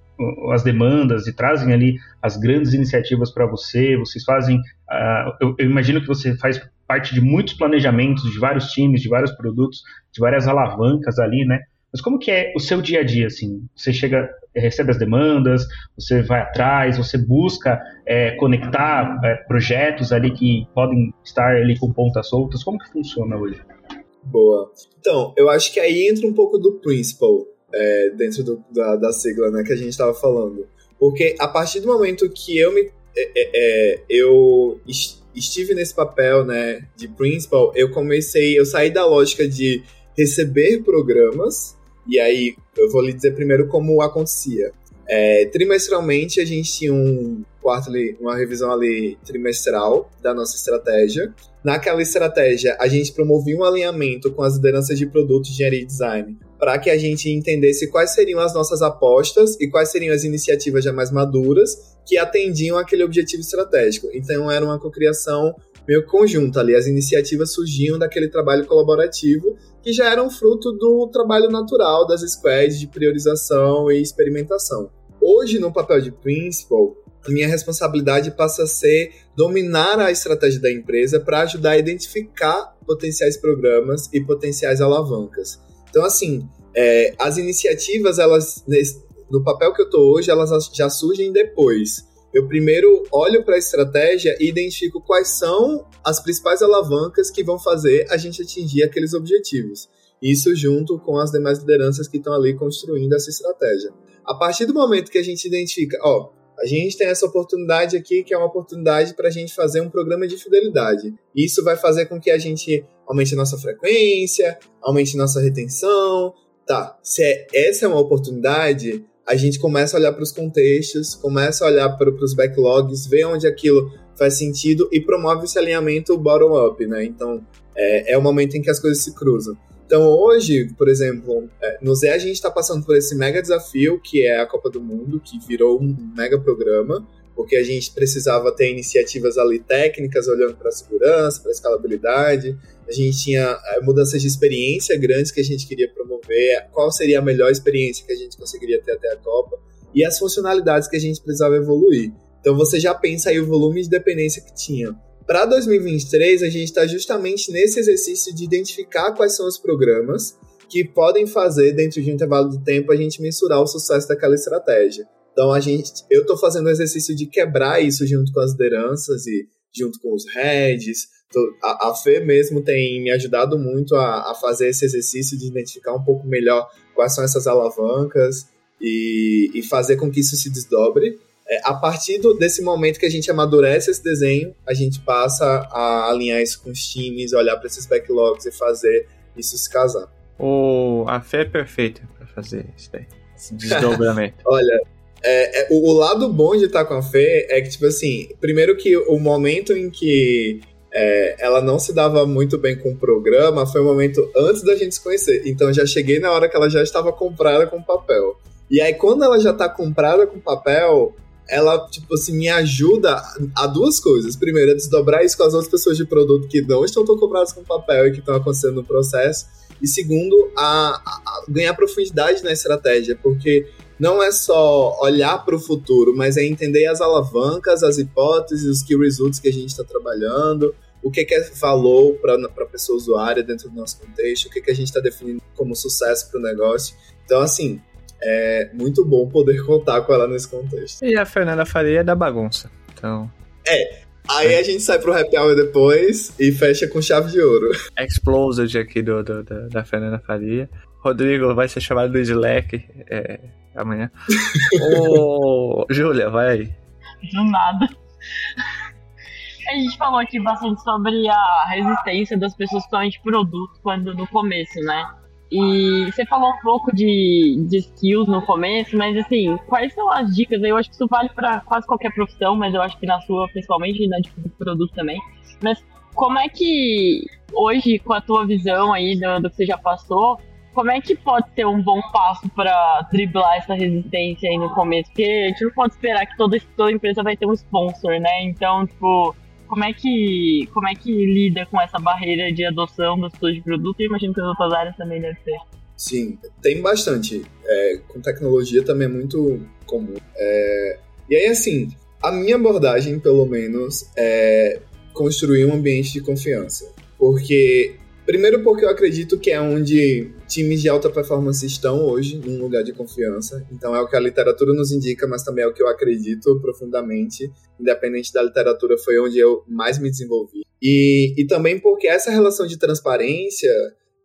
as demandas e trazem ali as grandes iniciativas para você. Vocês fazem, uh, eu, eu, imagino que você faz parte de muitos planejamentos, de vários times, de vários produtos, de várias alavancas ali, né? Mas como que é o seu dia a dia, assim? Você chega, recebe as demandas, você vai atrás, você busca é, conectar é, projetos ali que podem estar ali com pontas soltas. Como que funciona hoje? Boa. Então, eu acho que aí entra um pouco do principal é, dentro do, da, da sigla né, que a gente estava falando. Porque a partir do momento que eu me. É, é, é eu estive nesse papel né, de principal, eu comecei. Eu saí da lógica de receber programas. E aí, eu vou lhe dizer primeiro como acontecia. É, trimestralmente, a gente tinha um quarterly, uma revisão ali trimestral da nossa estratégia. Naquela estratégia, a gente promovia um alinhamento com as lideranças de produto, engenharia e design, para que a gente entendesse quais seriam as nossas apostas e quais seriam as iniciativas já mais maduras que atendiam aquele objetivo estratégico. Então, era uma cocriação meio conjunta ali. As iniciativas surgiam daquele trabalho colaborativo que já eram fruto do trabalho natural das squads de priorização e experimentação. Hoje, no papel de principal, a minha responsabilidade passa a ser dominar a estratégia da empresa para ajudar a identificar potenciais programas e potenciais alavancas. Então, assim, é, as iniciativas, elas no papel que eu estou hoje, elas já surgem depois. Eu primeiro olho para a estratégia e identifico quais são as principais alavancas que vão fazer a gente atingir aqueles objetivos. Isso junto com as demais lideranças que estão ali construindo essa estratégia. A partir do momento que a gente identifica, ó, a gente tem essa oportunidade aqui, que é uma oportunidade para a gente fazer um programa de fidelidade. Isso vai fazer com que a gente aumente nossa frequência, aumente nossa retenção. Tá, se é, essa é uma oportunidade, a gente começa a olhar para os contextos, começa a olhar para os backlogs, ver onde aquilo faz sentido e promove esse alinhamento bottom-up, né? Então, é, é o momento em que as coisas se cruzam. Então hoje, por exemplo, é, no Zé a gente está passando por esse mega desafio que é a Copa do Mundo, que virou um mega programa, porque a gente precisava ter iniciativas ali técnicas olhando para a segurança, para a escalabilidade. A gente tinha é, mudanças de experiência grandes que a gente queria promover, qual seria a melhor experiência que a gente conseguiria ter até a Copa e as funcionalidades que a gente precisava evoluir. Então você já pensa aí o volume de dependência que tinha. Para 2023, a gente está justamente nesse exercício de identificar quais são os programas que podem fazer, dentro de um intervalo de tempo, a gente mensurar o sucesso daquela estratégia. Então, a gente, eu estou fazendo o exercício de quebrar isso junto com as lideranças e junto com os heads. A, a Fê mesmo tem me ajudado muito a, a fazer esse exercício de identificar um pouco melhor quais são essas alavancas e, e fazer com que isso se desdobre. É, a partir do, desse momento que a gente amadurece esse desenho, a gente passa a alinhar isso com os times, olhar para esses backlogs e fazer isso se casar. O, a fé é perfeita para fazer isso daí, esse [LAUGHS] desdobramento. Olha, é, é, o, o, lado bom de estar com a Fê é que, tipo assim, primeiro que o momento em que é, ela não se dava muito bem com o programa foi o momento antes da gente se conhecer. Então já cheguei na hora que ela já estava comprada com papel. E aí, quando ela já está comprada com papel, ela, tipo assim, me ajuda a duas coisas. Primeiro, a desdobrar isso com as outras pessoas de produto que não estão tão compradas com papel e que estão acontecendo no processo. E segundo, a, a ganhar profundidade na estratégia, porque não é só olhar para o futuro, mas é entender as alavancas, as hipóteses, os key results que a gente está trabalhando, o que, que é valor para a pessoa usuária dentro do nosso contexto, o que, que a gente está definindo como sucesso para o negócio. Então, assim, é muito bom poder contar com ela nesse contexto. E a Fernanda Faria é da bagunça. Então. É. Aí a gente sai pro happy hour depois e fecha com chave de ouro. [LAUGHS] Explosed aqui do, do, do da Fernanda Faria. Rodrigo vai ser chamado do Slack é, amanhã. [LAUGHS] Ô, Júlia, vai aí. Do nada. A gente falou aqui bastante sobre a resistência das pessoas com de produto quando no começo, né? E você falou um pouco de, de skills no começo, mas assim, quais são as dicas? Eu acho que isso vale para quase qualquer profissão, mas eu acho que na sua, principalmente, na de produto também. Mas como é que hoje, com a tua visão aí do, do que você já passou, como é que pode ser um bom passo para driblar essa resistência aí no começo? Porque a gente não pode esperar que toda, toda empresa vai ter um sponsor, né? Então, tipo, como é que como é que lida com essa barreira de adoção das pessoas de produto? E imagino que as outras áreas também devem ter. Sim, tem bastante. É, com tecnologia também é muito comum. É, e aí, assim, a minha abordagem, pelo menos, é construir um ambiente de confiança. Porque Primeiro porque eu acredito que é onde times de alta performance estão hoje, num lugar de confiança. Então é o que a literatura nos indica, mas também é o que eu acredito profundamente. Independente da literatura, foi onde eu mais me desenvolvi. E, e também porque essa relação de transparência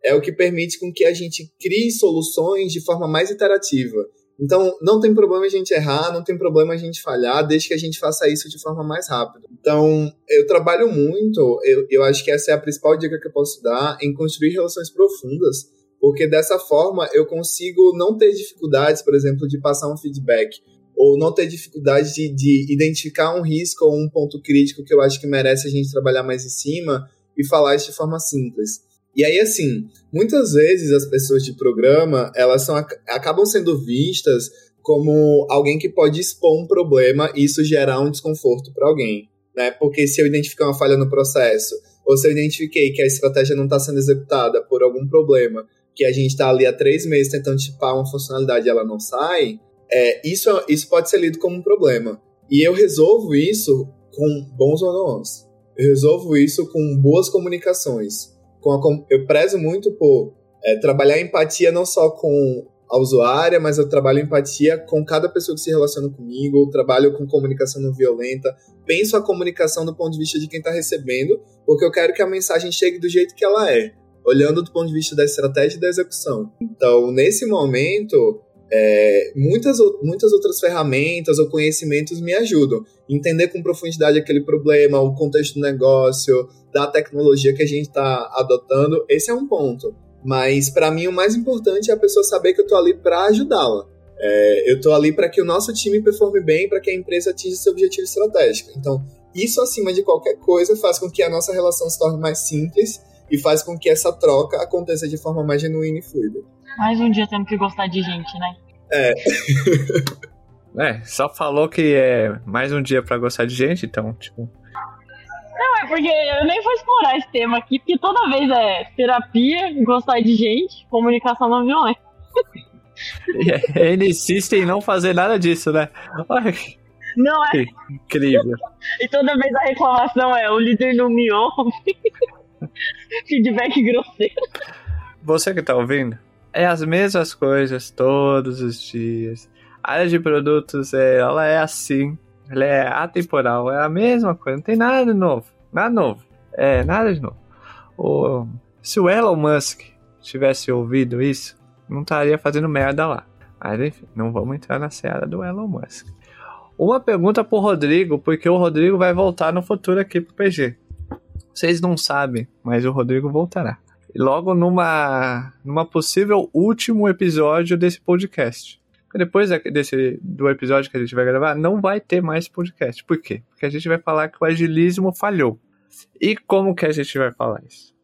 é o que permite com que a gente crie soluções de forma mais iterativa. Então, não tem problema a gente errar, não tem problema a gente falhar, desde que a gente faça isso de forma mais rápida. Então, eu trabalho muito, eu, eu acho que essa é a principal dica que eu posso dar, em construir relações profundas, porque dessa forma eu consigo não ter dificuldades, por exemplo, de passar um feedback, ou não ter dificuldade de, de identificar um risco ou um ponto crítico que eu acho que merece a gente trabalhar mais em cima e falar isso de forma simples. E aí, assim, muitas vezes as pessoas de programa, elas são, acabam sendo vistas como alguém que pode expor um problema e isso gerar um desconforto para alguém, né? Porque se eu identificar uma falha no processo, ou se eu identifiquei que a estratégia não está sendo executada por algum problema, que a gente está ali há três meses tentando tipar uma funcionalidade e ela não sai, é, isso, isso pode ser lido como um problema. E eu resolvo isso com bons one-on-ones. Eu resolvo isso com boas comunicações com a, eu prezo muito por é, trabalhar empatia não só com a usuária, mas eu trabalho empatia com cada pessoa que se relaciona comigo, eu trabalho com comunicação não violenta, penso a comunicação do ponto de vista de quem está recebendo, porque eu quero que a mensagem chegue do jeito que ela é, olhando do ponto de vista da estratégia e da execução. Então, nesse momento, é, muitas, muitas outras ferramentas ou conhecimentos me ajudam. Entender com profundidade aquele problema, o contexto do negócio, da tecnologia que a gente está adotando, esse é um ponto. Mas para mim o mais importante é a pessoa saber que eu estou ali para ajudá-la. É, eu estou ali para que o nosso time performe bem, para que a empresa atinja seu objetivo estratégico. Então, isso acima de qualquer coisa faz com que a nossa relação se torne mais simples e faz com que essa troca aconteça de forma mais genuína e fluida. Mais um dia tendo que gostar de gente, né? É. [LAUGHS] é, só falou que é mais um dia para gostar de gente, então, tipo. É porque eu nem vou explorar esse tema aqui, porque toda vez é terapia, gostar de gente, comunicação não violenta. E [LAUGHS] ele insiste em não fazer nada disso, né? Olha, não é? Incrível. [LAUGHS] E toda vez a reclamação é: o líder não me ouve. [LAUGHS] Feedback grosseiro. Você que tá ouvindo, é as mesmas coisas todos os dias. A área de produtos, é, ela é assim. Ela é atemporal, é a mesma coisa, não tem nada de novo. Nada novo. É, nada de novo. O, se o Elon Musk tivesse ouvido isso, não estaria fazendo merda lá. Mas enfim, não vamos entrar na seara do Elon Musk. Uma pergunta pro Rodrigo, porque o Rodrigo vai voltar no futuro aqui pro PG. Vocês não sabem, mas o Rodrigo voltará logo numa, numa possível último episódio desse podcast. Depois desse, do episódio que a gente vai gravar, não vai ter mais podcast. Por quê? Porque a gente vai falar que o agilismo falhou. E como que a gente vai falar isso?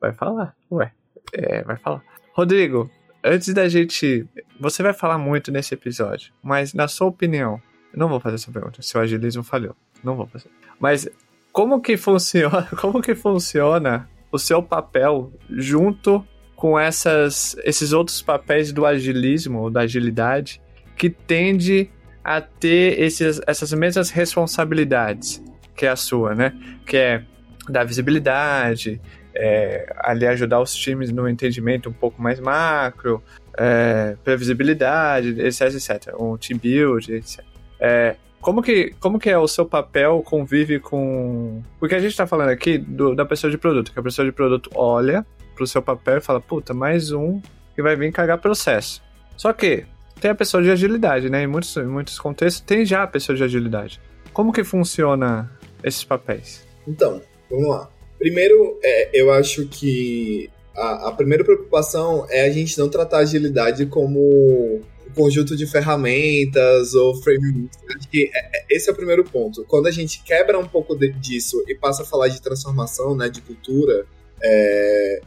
Vai falar, ué. É, vai falar. Rodrigo, antes da gente. Você vai falar muito nesse episódio, mas na sua opinião, não vou fazer essa pergunta se o agilismo falhou. Não vou fazer. Mas como que funciona? [LAUGHS] Como que funciona o seu papel junto com essas, esses outros papéis do agilismo ou da agilidade que tende a ter esses, essas mesmas responsabilidades que a sua, né? Que é dar visibilidade, é, ali ajudar os times no entendimento um pouco mais macro, é, previsibilidade, etc, etc. Um team build, etc. É, como que, como que é o seu papel convive com. Porque a gente tá falando aqui do, da pessoa de produto, que a pessoa de produto olha pro seu papel e fala, puta, mais um que vai vir cagar processo. Só que tem a pessoa de agilidade, né? Em muitos, em muitos contextos tem já a pessoa de agilidade. Como que funciona esses papéis? Então, vamos lá. Primeiro, é, eu acho que a, a, primeira preocupação é a gente não tratar a agilidade como um conjunto de ferramentas ou frameworks. Acho que é, é, esse é o primeiro ponto. Quando a gente quebra um pouco de, disso e passa a falar de transformação, né, de cultura, é,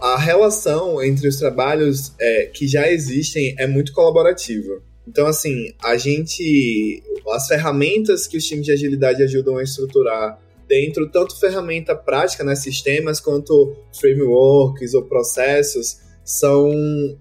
a relação entre os trabalhos é, que já existem é muito colaborativa. Então, assim, a gente. As ferramentas que os times de agilidade ajudam a estruturar dentro, tanto ferramenta prática, né, sistemas, quanto frameworks ou processos, são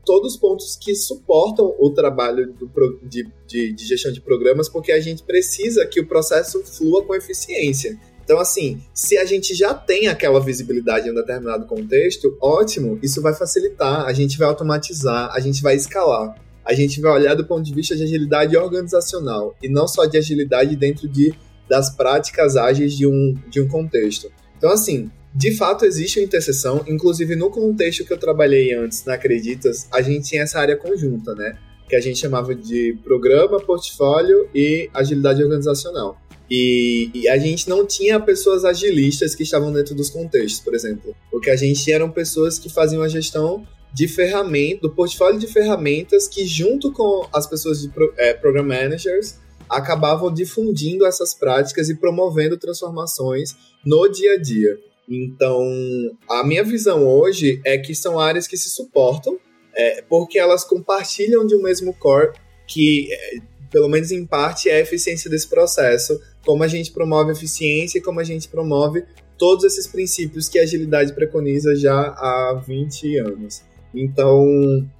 todos pontos que suportam o trabalho do, de, de, de gestão de programas, porque a gente precisa que o processo flua com eficiência. Então, assim, se a gente já tem aquela visibilidade em um determinado contexto, ótimo, isso vai facilitar, a gente vai automatizar, a gente vai escalar. A gente vai olhar do ponto de vista de agilidade organizacional e não só de agilidade dentro de, das práticas ágeis de um, de um contexto. Então, assim, de fato existe uma interseção, inclusive no contexto que eu trabalhei antes, na Acreditas, a gente tinha essa área conjunta, né? Que a gente chamava de programa, portfólio e agilidade organizacional. E, e, a gente não tinha pessoas agilistas que estavam dentro dos contextos, por exemplo. O que a gente tinha eram pessoas que faziam a gestão de ferramentas, do portfólio de ferramentas que, junto com as pessoas de pro, é, Program Managers, acabavam difundindo essas práticas e promovendo transformações no dia a dia. Então, a minha visão hoje é que são áreas que se suportam, é, porque elas compartilham de um mesmo core que, é, pelo menos em parte, é a eficiência desse processo como a gente promove eficiência e como a gente promove todos esses princípios que a agilidade preconiza já há 20 anos. Então,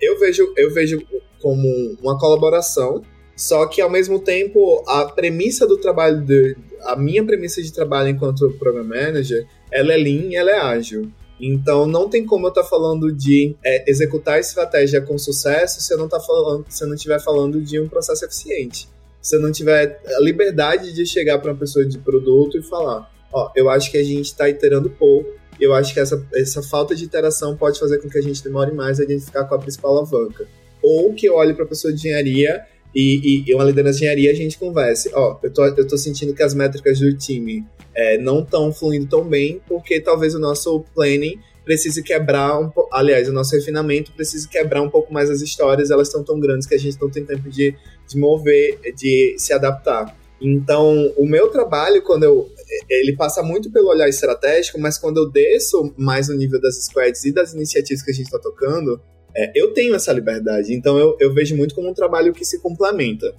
eu vejo, eu vejo como uma colaboração, só que ao mesmo tempo a premissa do trabalho de, a minha premissa de trabalho enquanto program manager, ela é lean, ela é ágil. Então não tem como eu estar tá falando de é, executar estratégia com sucesso se eu não tá falando, se eu não estiver falando de um processo eficiente você não tiver a liberdade de chegar para uma pessoa de produto e falar, ó, eu acho que a gente está iterando pouco, eu acho que essa, essa falta de interação pode fazer com que a gente demore mais a identificar qual a principal alavanca. Ou que eu olhe para a pessoa de engenharia e, e, e, uma liderança de engenharia a gente converse, ó, eu tô, eu tô sentindo que as métricas do time é, não estão fluindo tão bem, porque talvez o nosso planning precise quebrar um pouco. Aliás, o nosso refinamento precisa quebrar um pouco mais as histórias, elas estão tão grandes que a gente não tem tempo de, de mover, de se adaptar. Então, o meu trabalho, quando eu. Ele passa muito pelo olhar estratégico, mas quando eu desço mais no nível das squads e das iniciativas que a gente está tocando, é, eu tenho essa liberdade. Então, eu, eu vejo muito como um trabalho que se complementa.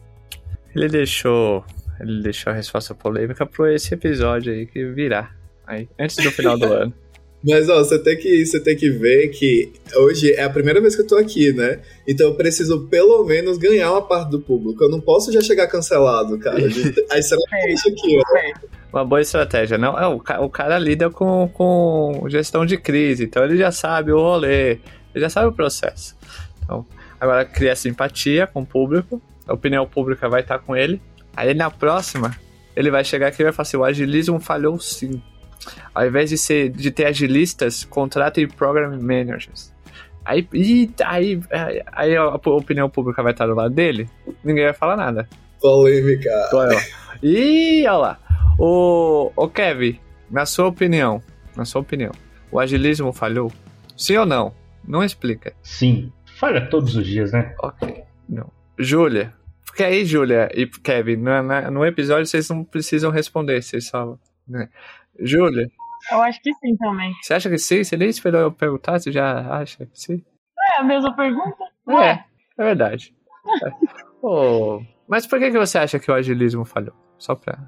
Ele deixou. Ele deixou a resposta polêmica para esse episódio aí que virá. Aí, antes do final do [LAUGHS] ano. Mas, ó, você tem, que, você tem que ver que hoje é a primeira vez que eu tô aqui, né? Então eu preciso, pelo menos, ganhar uma parte do público. Eu não posso já chegar cancelado, cara. [LAUGHS] Aí será que é isso aqui, ó. Uma boa estratégia, não? É, o, o cara lida com, com gestão de crise, então ele já sabe o rolê, ele já sabe o processo. Então, agora cria simpatia com o público, a opinião pública vai estar com ele. Aí na próxima, ele vai chegar aqui e vai falar assim: o agilismo falhou sim. Ao invés de, ser, de ter agilistas, contratem program managers. Aí, e, aí, aí a opinião pública vai estar do lado dele, ninguém vai falar nada. Polêmica. E olha lá. O, o Kevin, na sua opinião, na sua opinião, o agilismo falhou? Sim ou não? Não explica. Sim. Falha todos os dias, né? Ok. Não. Júlia. Porque aí, Júlia e Kevin, no, no episódio vocês não precisam responder, vocês só. Né? Júlia? Eu acho que sim também. Você acha que sim? Você nem esperou eu perguntar, você já acha que sim? É a mesma pergunta? É, é, é verdade. Oh, mas por que, que você acha que o agilismo falhou? Só pra.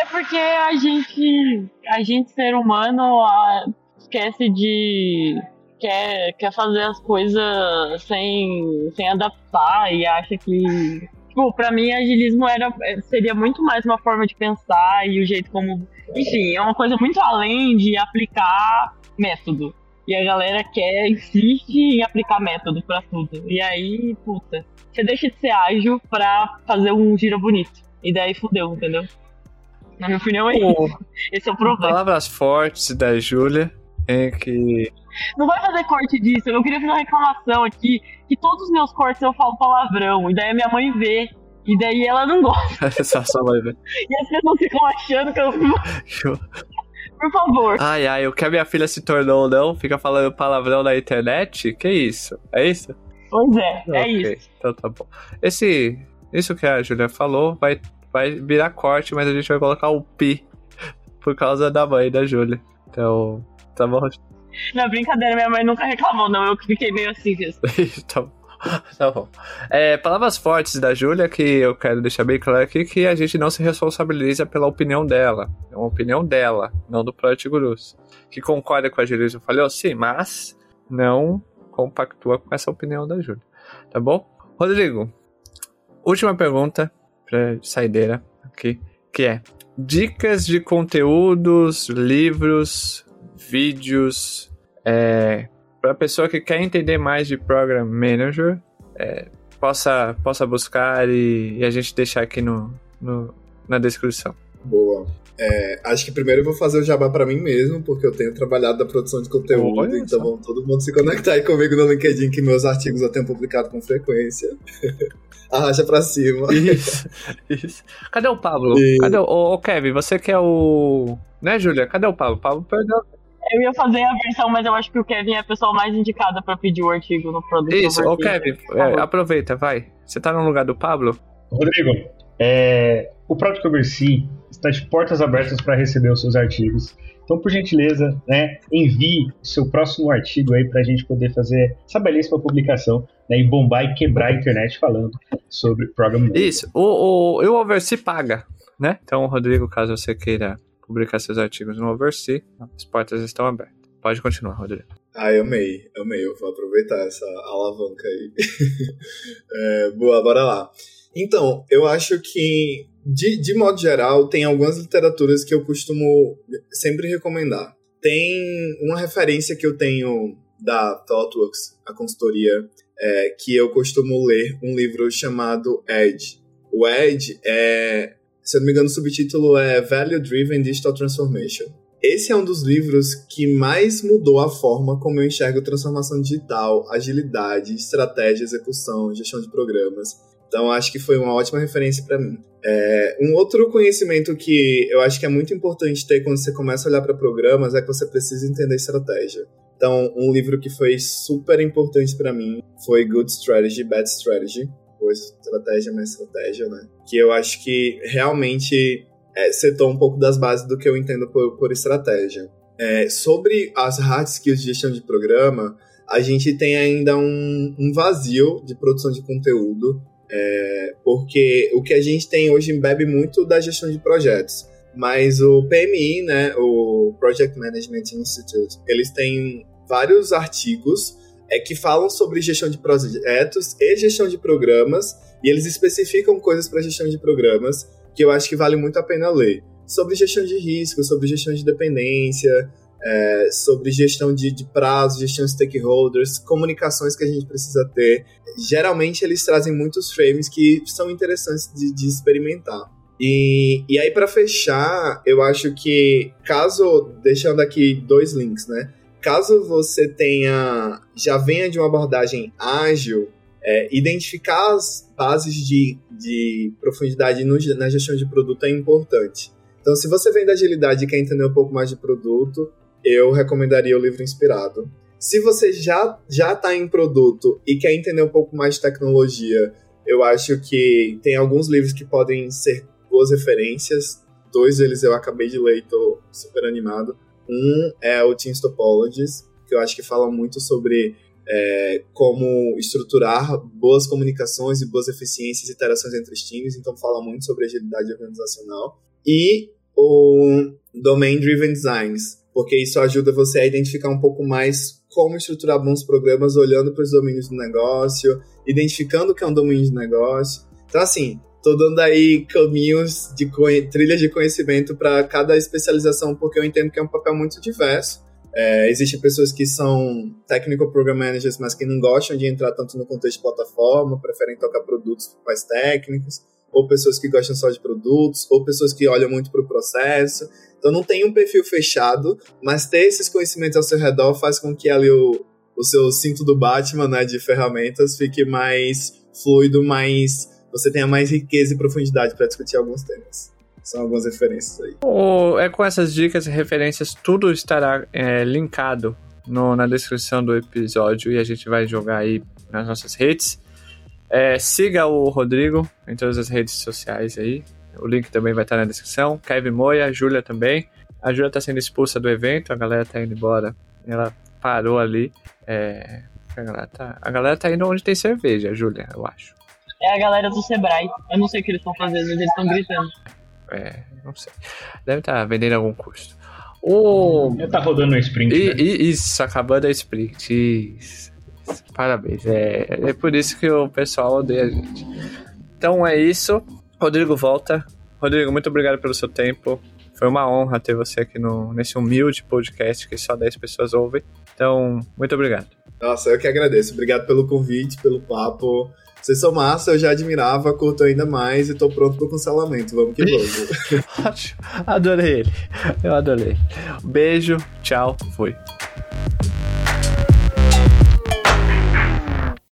É porque a gente, a gente ser humano, a, esquece de. Quer, quer fazer as coisas sem, sem adaptar e acha que tipo, pra mim, agilismo era, seria muito mais uma forma de pensar e o jeito como. Enfim, é uma coisa muito além de aplicar método. E a galera quer, insiste em aplicar método pra tudo. E aí, puta, você deixa de ser ágil pra fazer um giro bonito. E daí fudeu, entendeu? Na minha opinião é isso. Esse é o problema. Palavras fortes da Júlia, em que não vai fazer corte disso. Eu queria fazer uma reclamação aqui que todos os meus cortes eu falo palavrão. E daí a minha mãe vê. E daí ela não gosta. [LAUGHS] só mãe vê. E as pessoas ficam achando que eu. Por favor. Ai, ai, o que a minha filha se tornou, não? Fica falando palavrão na internet? Que isso? É isso? Pois é, é Ok, isso. Então tá bom. Esse, isso que a Julia falou vai, vai virar corte, mas a gente vai colocar um pi por causa da mãe da Julia. Então, tá bom? Não, brincadeira, minha mãe nunca reclamou, não. Eu fiquei meio assim mesmo. [LAUGHS] tá bom. [LAUGHS] Tá bom. É, palavras fortes da Júlia que eu quero deixar bem claro aqui que a gente não se responsabiliza pela opinião dela. É uma opinião dela, não do Project Gurus. Que concorda com a Júlia, eu falei, sim, mas não compactua com essa opinião da Júlia. Tá bom? Rodrigo, última pergunta pra saideira aqui, que é dicas de conteúdos, livros, vídeos, é, para a pessoa que quer entender mais de Program Manager, é, possa, possa buscar e, e a gente deixar aqui no, no- na descrição. Boa. É, acho que primeiro eu vou fazer o jabá pra mim mesmo, porque eu tenho trabalhado na produção de conteúdo, Olha então todo mundo se conectar aí comigo no LinkedIn, que meus artigos eu tenho publicado com frequência. [LAUGHS] Arracha pra cima. Isso, [LAUGHS] isso. Cadê o Pablo? E- Cadê o, ô, ô, Kevin? Você que é o. Né, Júlia? Cadê o Pablo? O Pablo perdeu. Eu ia fazer a versão, mas eu acho que o Kevin é a pessoa mais indicada pra pedir o artigo no produto. Isso, ô Kevin, é, aproveita, vai. Você tá no lugar do Pablo? Rodrigo, é, o Project Oversee está de portas abertas para receber os seus artigos. Então, por gentileza, né, envie o seu próximo artigo aí para a gente poder fazer essa belíssima publicação né, e bombar e quebrar a internet falando sobre Program. Isso, o, o, o Oversea paga, né? Então, Rodrigo, caso você queira publicar seus artigos no Oversea, as portas estão abertas. Pode continuar, Rodrigo. Ah, eu amei, amei. Eu vou aproveitar essa alavanca aí. [LAUGHS] É, boa, bora lá. Então, eu acho que, de, de modo geral, tem algumas literaturas que eu costumo sempre recomendar. Tem uma referência que eu tenho da ThoughtWorks, a consultoria, é, que eu costumo ler um livro chamado Edge. O Edge é, se eu não me engano, o subtítulo é Value Driven Digital Transformation. Esse é um dos livros que mais mudou a forma como eu enxergo transformação digital, agilidade, estratégia, execução, gestão de programas. Então, acho que foi uma ótima referência para mim. É, um outro conhecimento que eu acho que é muito importante ter quando você começa a olhar para programas é que você precisa entender estratégia. Então, um livro que foi super importante para mim foi Good Strategy, Bad Strategy, ou Estratégia mais Estratégia, né? Que eu acho que realmente é, setou um pouco das bases do que eu entendo por, por estratégia. É, sobre as hard skills de gestão de programa, a gente tem ainda um, um vazio de produção de conteúdo, é, porque o que a gente tem hoje bebe muito da gestão de projetos. Mas o PMI, né, o Project Management Institute, eles têm vários artigos é, que falam sobre gestão de projetos e gestão de programas, e eles especificam coisas para gestão de programas que eu acho que vale muito a pena ler. Sobre gestão de risco, sobre gestão de dependência, é, sobre gestão de, de prazo, gestão de stakeholders, comunicações que a gente precisa ter. Geralmente eles trazem muitos frames que são interessantes de, de experimentar. E, e aí, para fechar, eu acho que, caso, deixando aqui dois links, né? Caso você tenha, já venha de uma abordagem ágil, é, identificar as bases de, de profundidade no, na gestão de produto é importante. Então, se você vem da agilidade e quer entender um pouco mais de produto, eu recomendaria o livro Inspirado. Se você já já está em produto e quer entender um pouco mais de tecnologia, eu acho que tem alguns livros que podem ser boas referências. Dois deles eu acabei de ler e estou super animado. Um é o Team Topologies, que eu acho que fala muito sobre é, como estruturar boas comunicações e boas eficiências e interações entre os times, então fala muito sobre agilidade organizacional. E o Domain Driven Designs, porque isso ajuda você a identificar um pouco mais como estruturar bons programas olhando para os domínios do negócio, identificando o que é um domínio de negócio. Então, assim, tô dando aí caminhos de trilhas de conhecimento para cada especialização, porque eu entendo que é um papel muito diverso. É, Existem pessoas que são technical program managers, mas que não gostam de entrar tanto no contexto de plataforma, preferem tocar produtos mais técnicos, ou pessoas que gostam só de produtos, ou pessoas que olham muito para o processo. Então não tem um perfil fechado, mas ter esses conhecimentos ao seu redor faz com que ali o, o seu cinto do Batman, né, de ferramentas, fique mais fluido, mais você tenha mais riqueza e profundidade para discutir alguns temas. São algumas referências aí. É com essas dicas e referências, tudo estará é, linkado no, na descrição do episódio e a gente vai jogar aí nas nossas redes. É, siga o Rodrigo em todas as redes sociais aí. O link também vai estar na descrição. Kevin Moia, a Júlia também. A Júlia tá sendo expulsa do evento, a galera tá indo embora. Ela parou ali. É, a, galera tá, a galera tá indo onde tem cerveja, Júlia, eu acho. É a galera do Sebrae. Eu não sei o que eles estão fazendo, mas eles estão gritando. É, não sei. Deve estar tá vendendo algum custo. O... Já tá rodando o sprint. E, né? isso, acabando a sprint. Isso, isso. Parabéns. É, é por isso que o pessoal odeia a gente. Então é isso. Rodrigo volta. Rodrigo, muito obrigado pelo seu tempo. Foi uma honra ter você aqui no, nesse humilde podcast que só 10 pessoas ouvem. Então, muito obrigado. Nossa, eu que agradeço. Obrigado pelo convite, pelo papo. Vocês são massa, eu já admirava, curto ainda mais e tô pronto pro cancelamento. Vamos que vamos. [LAUGHS] Ótimo. Adorei ele. Eu adorei. Beijo, tchau, fui.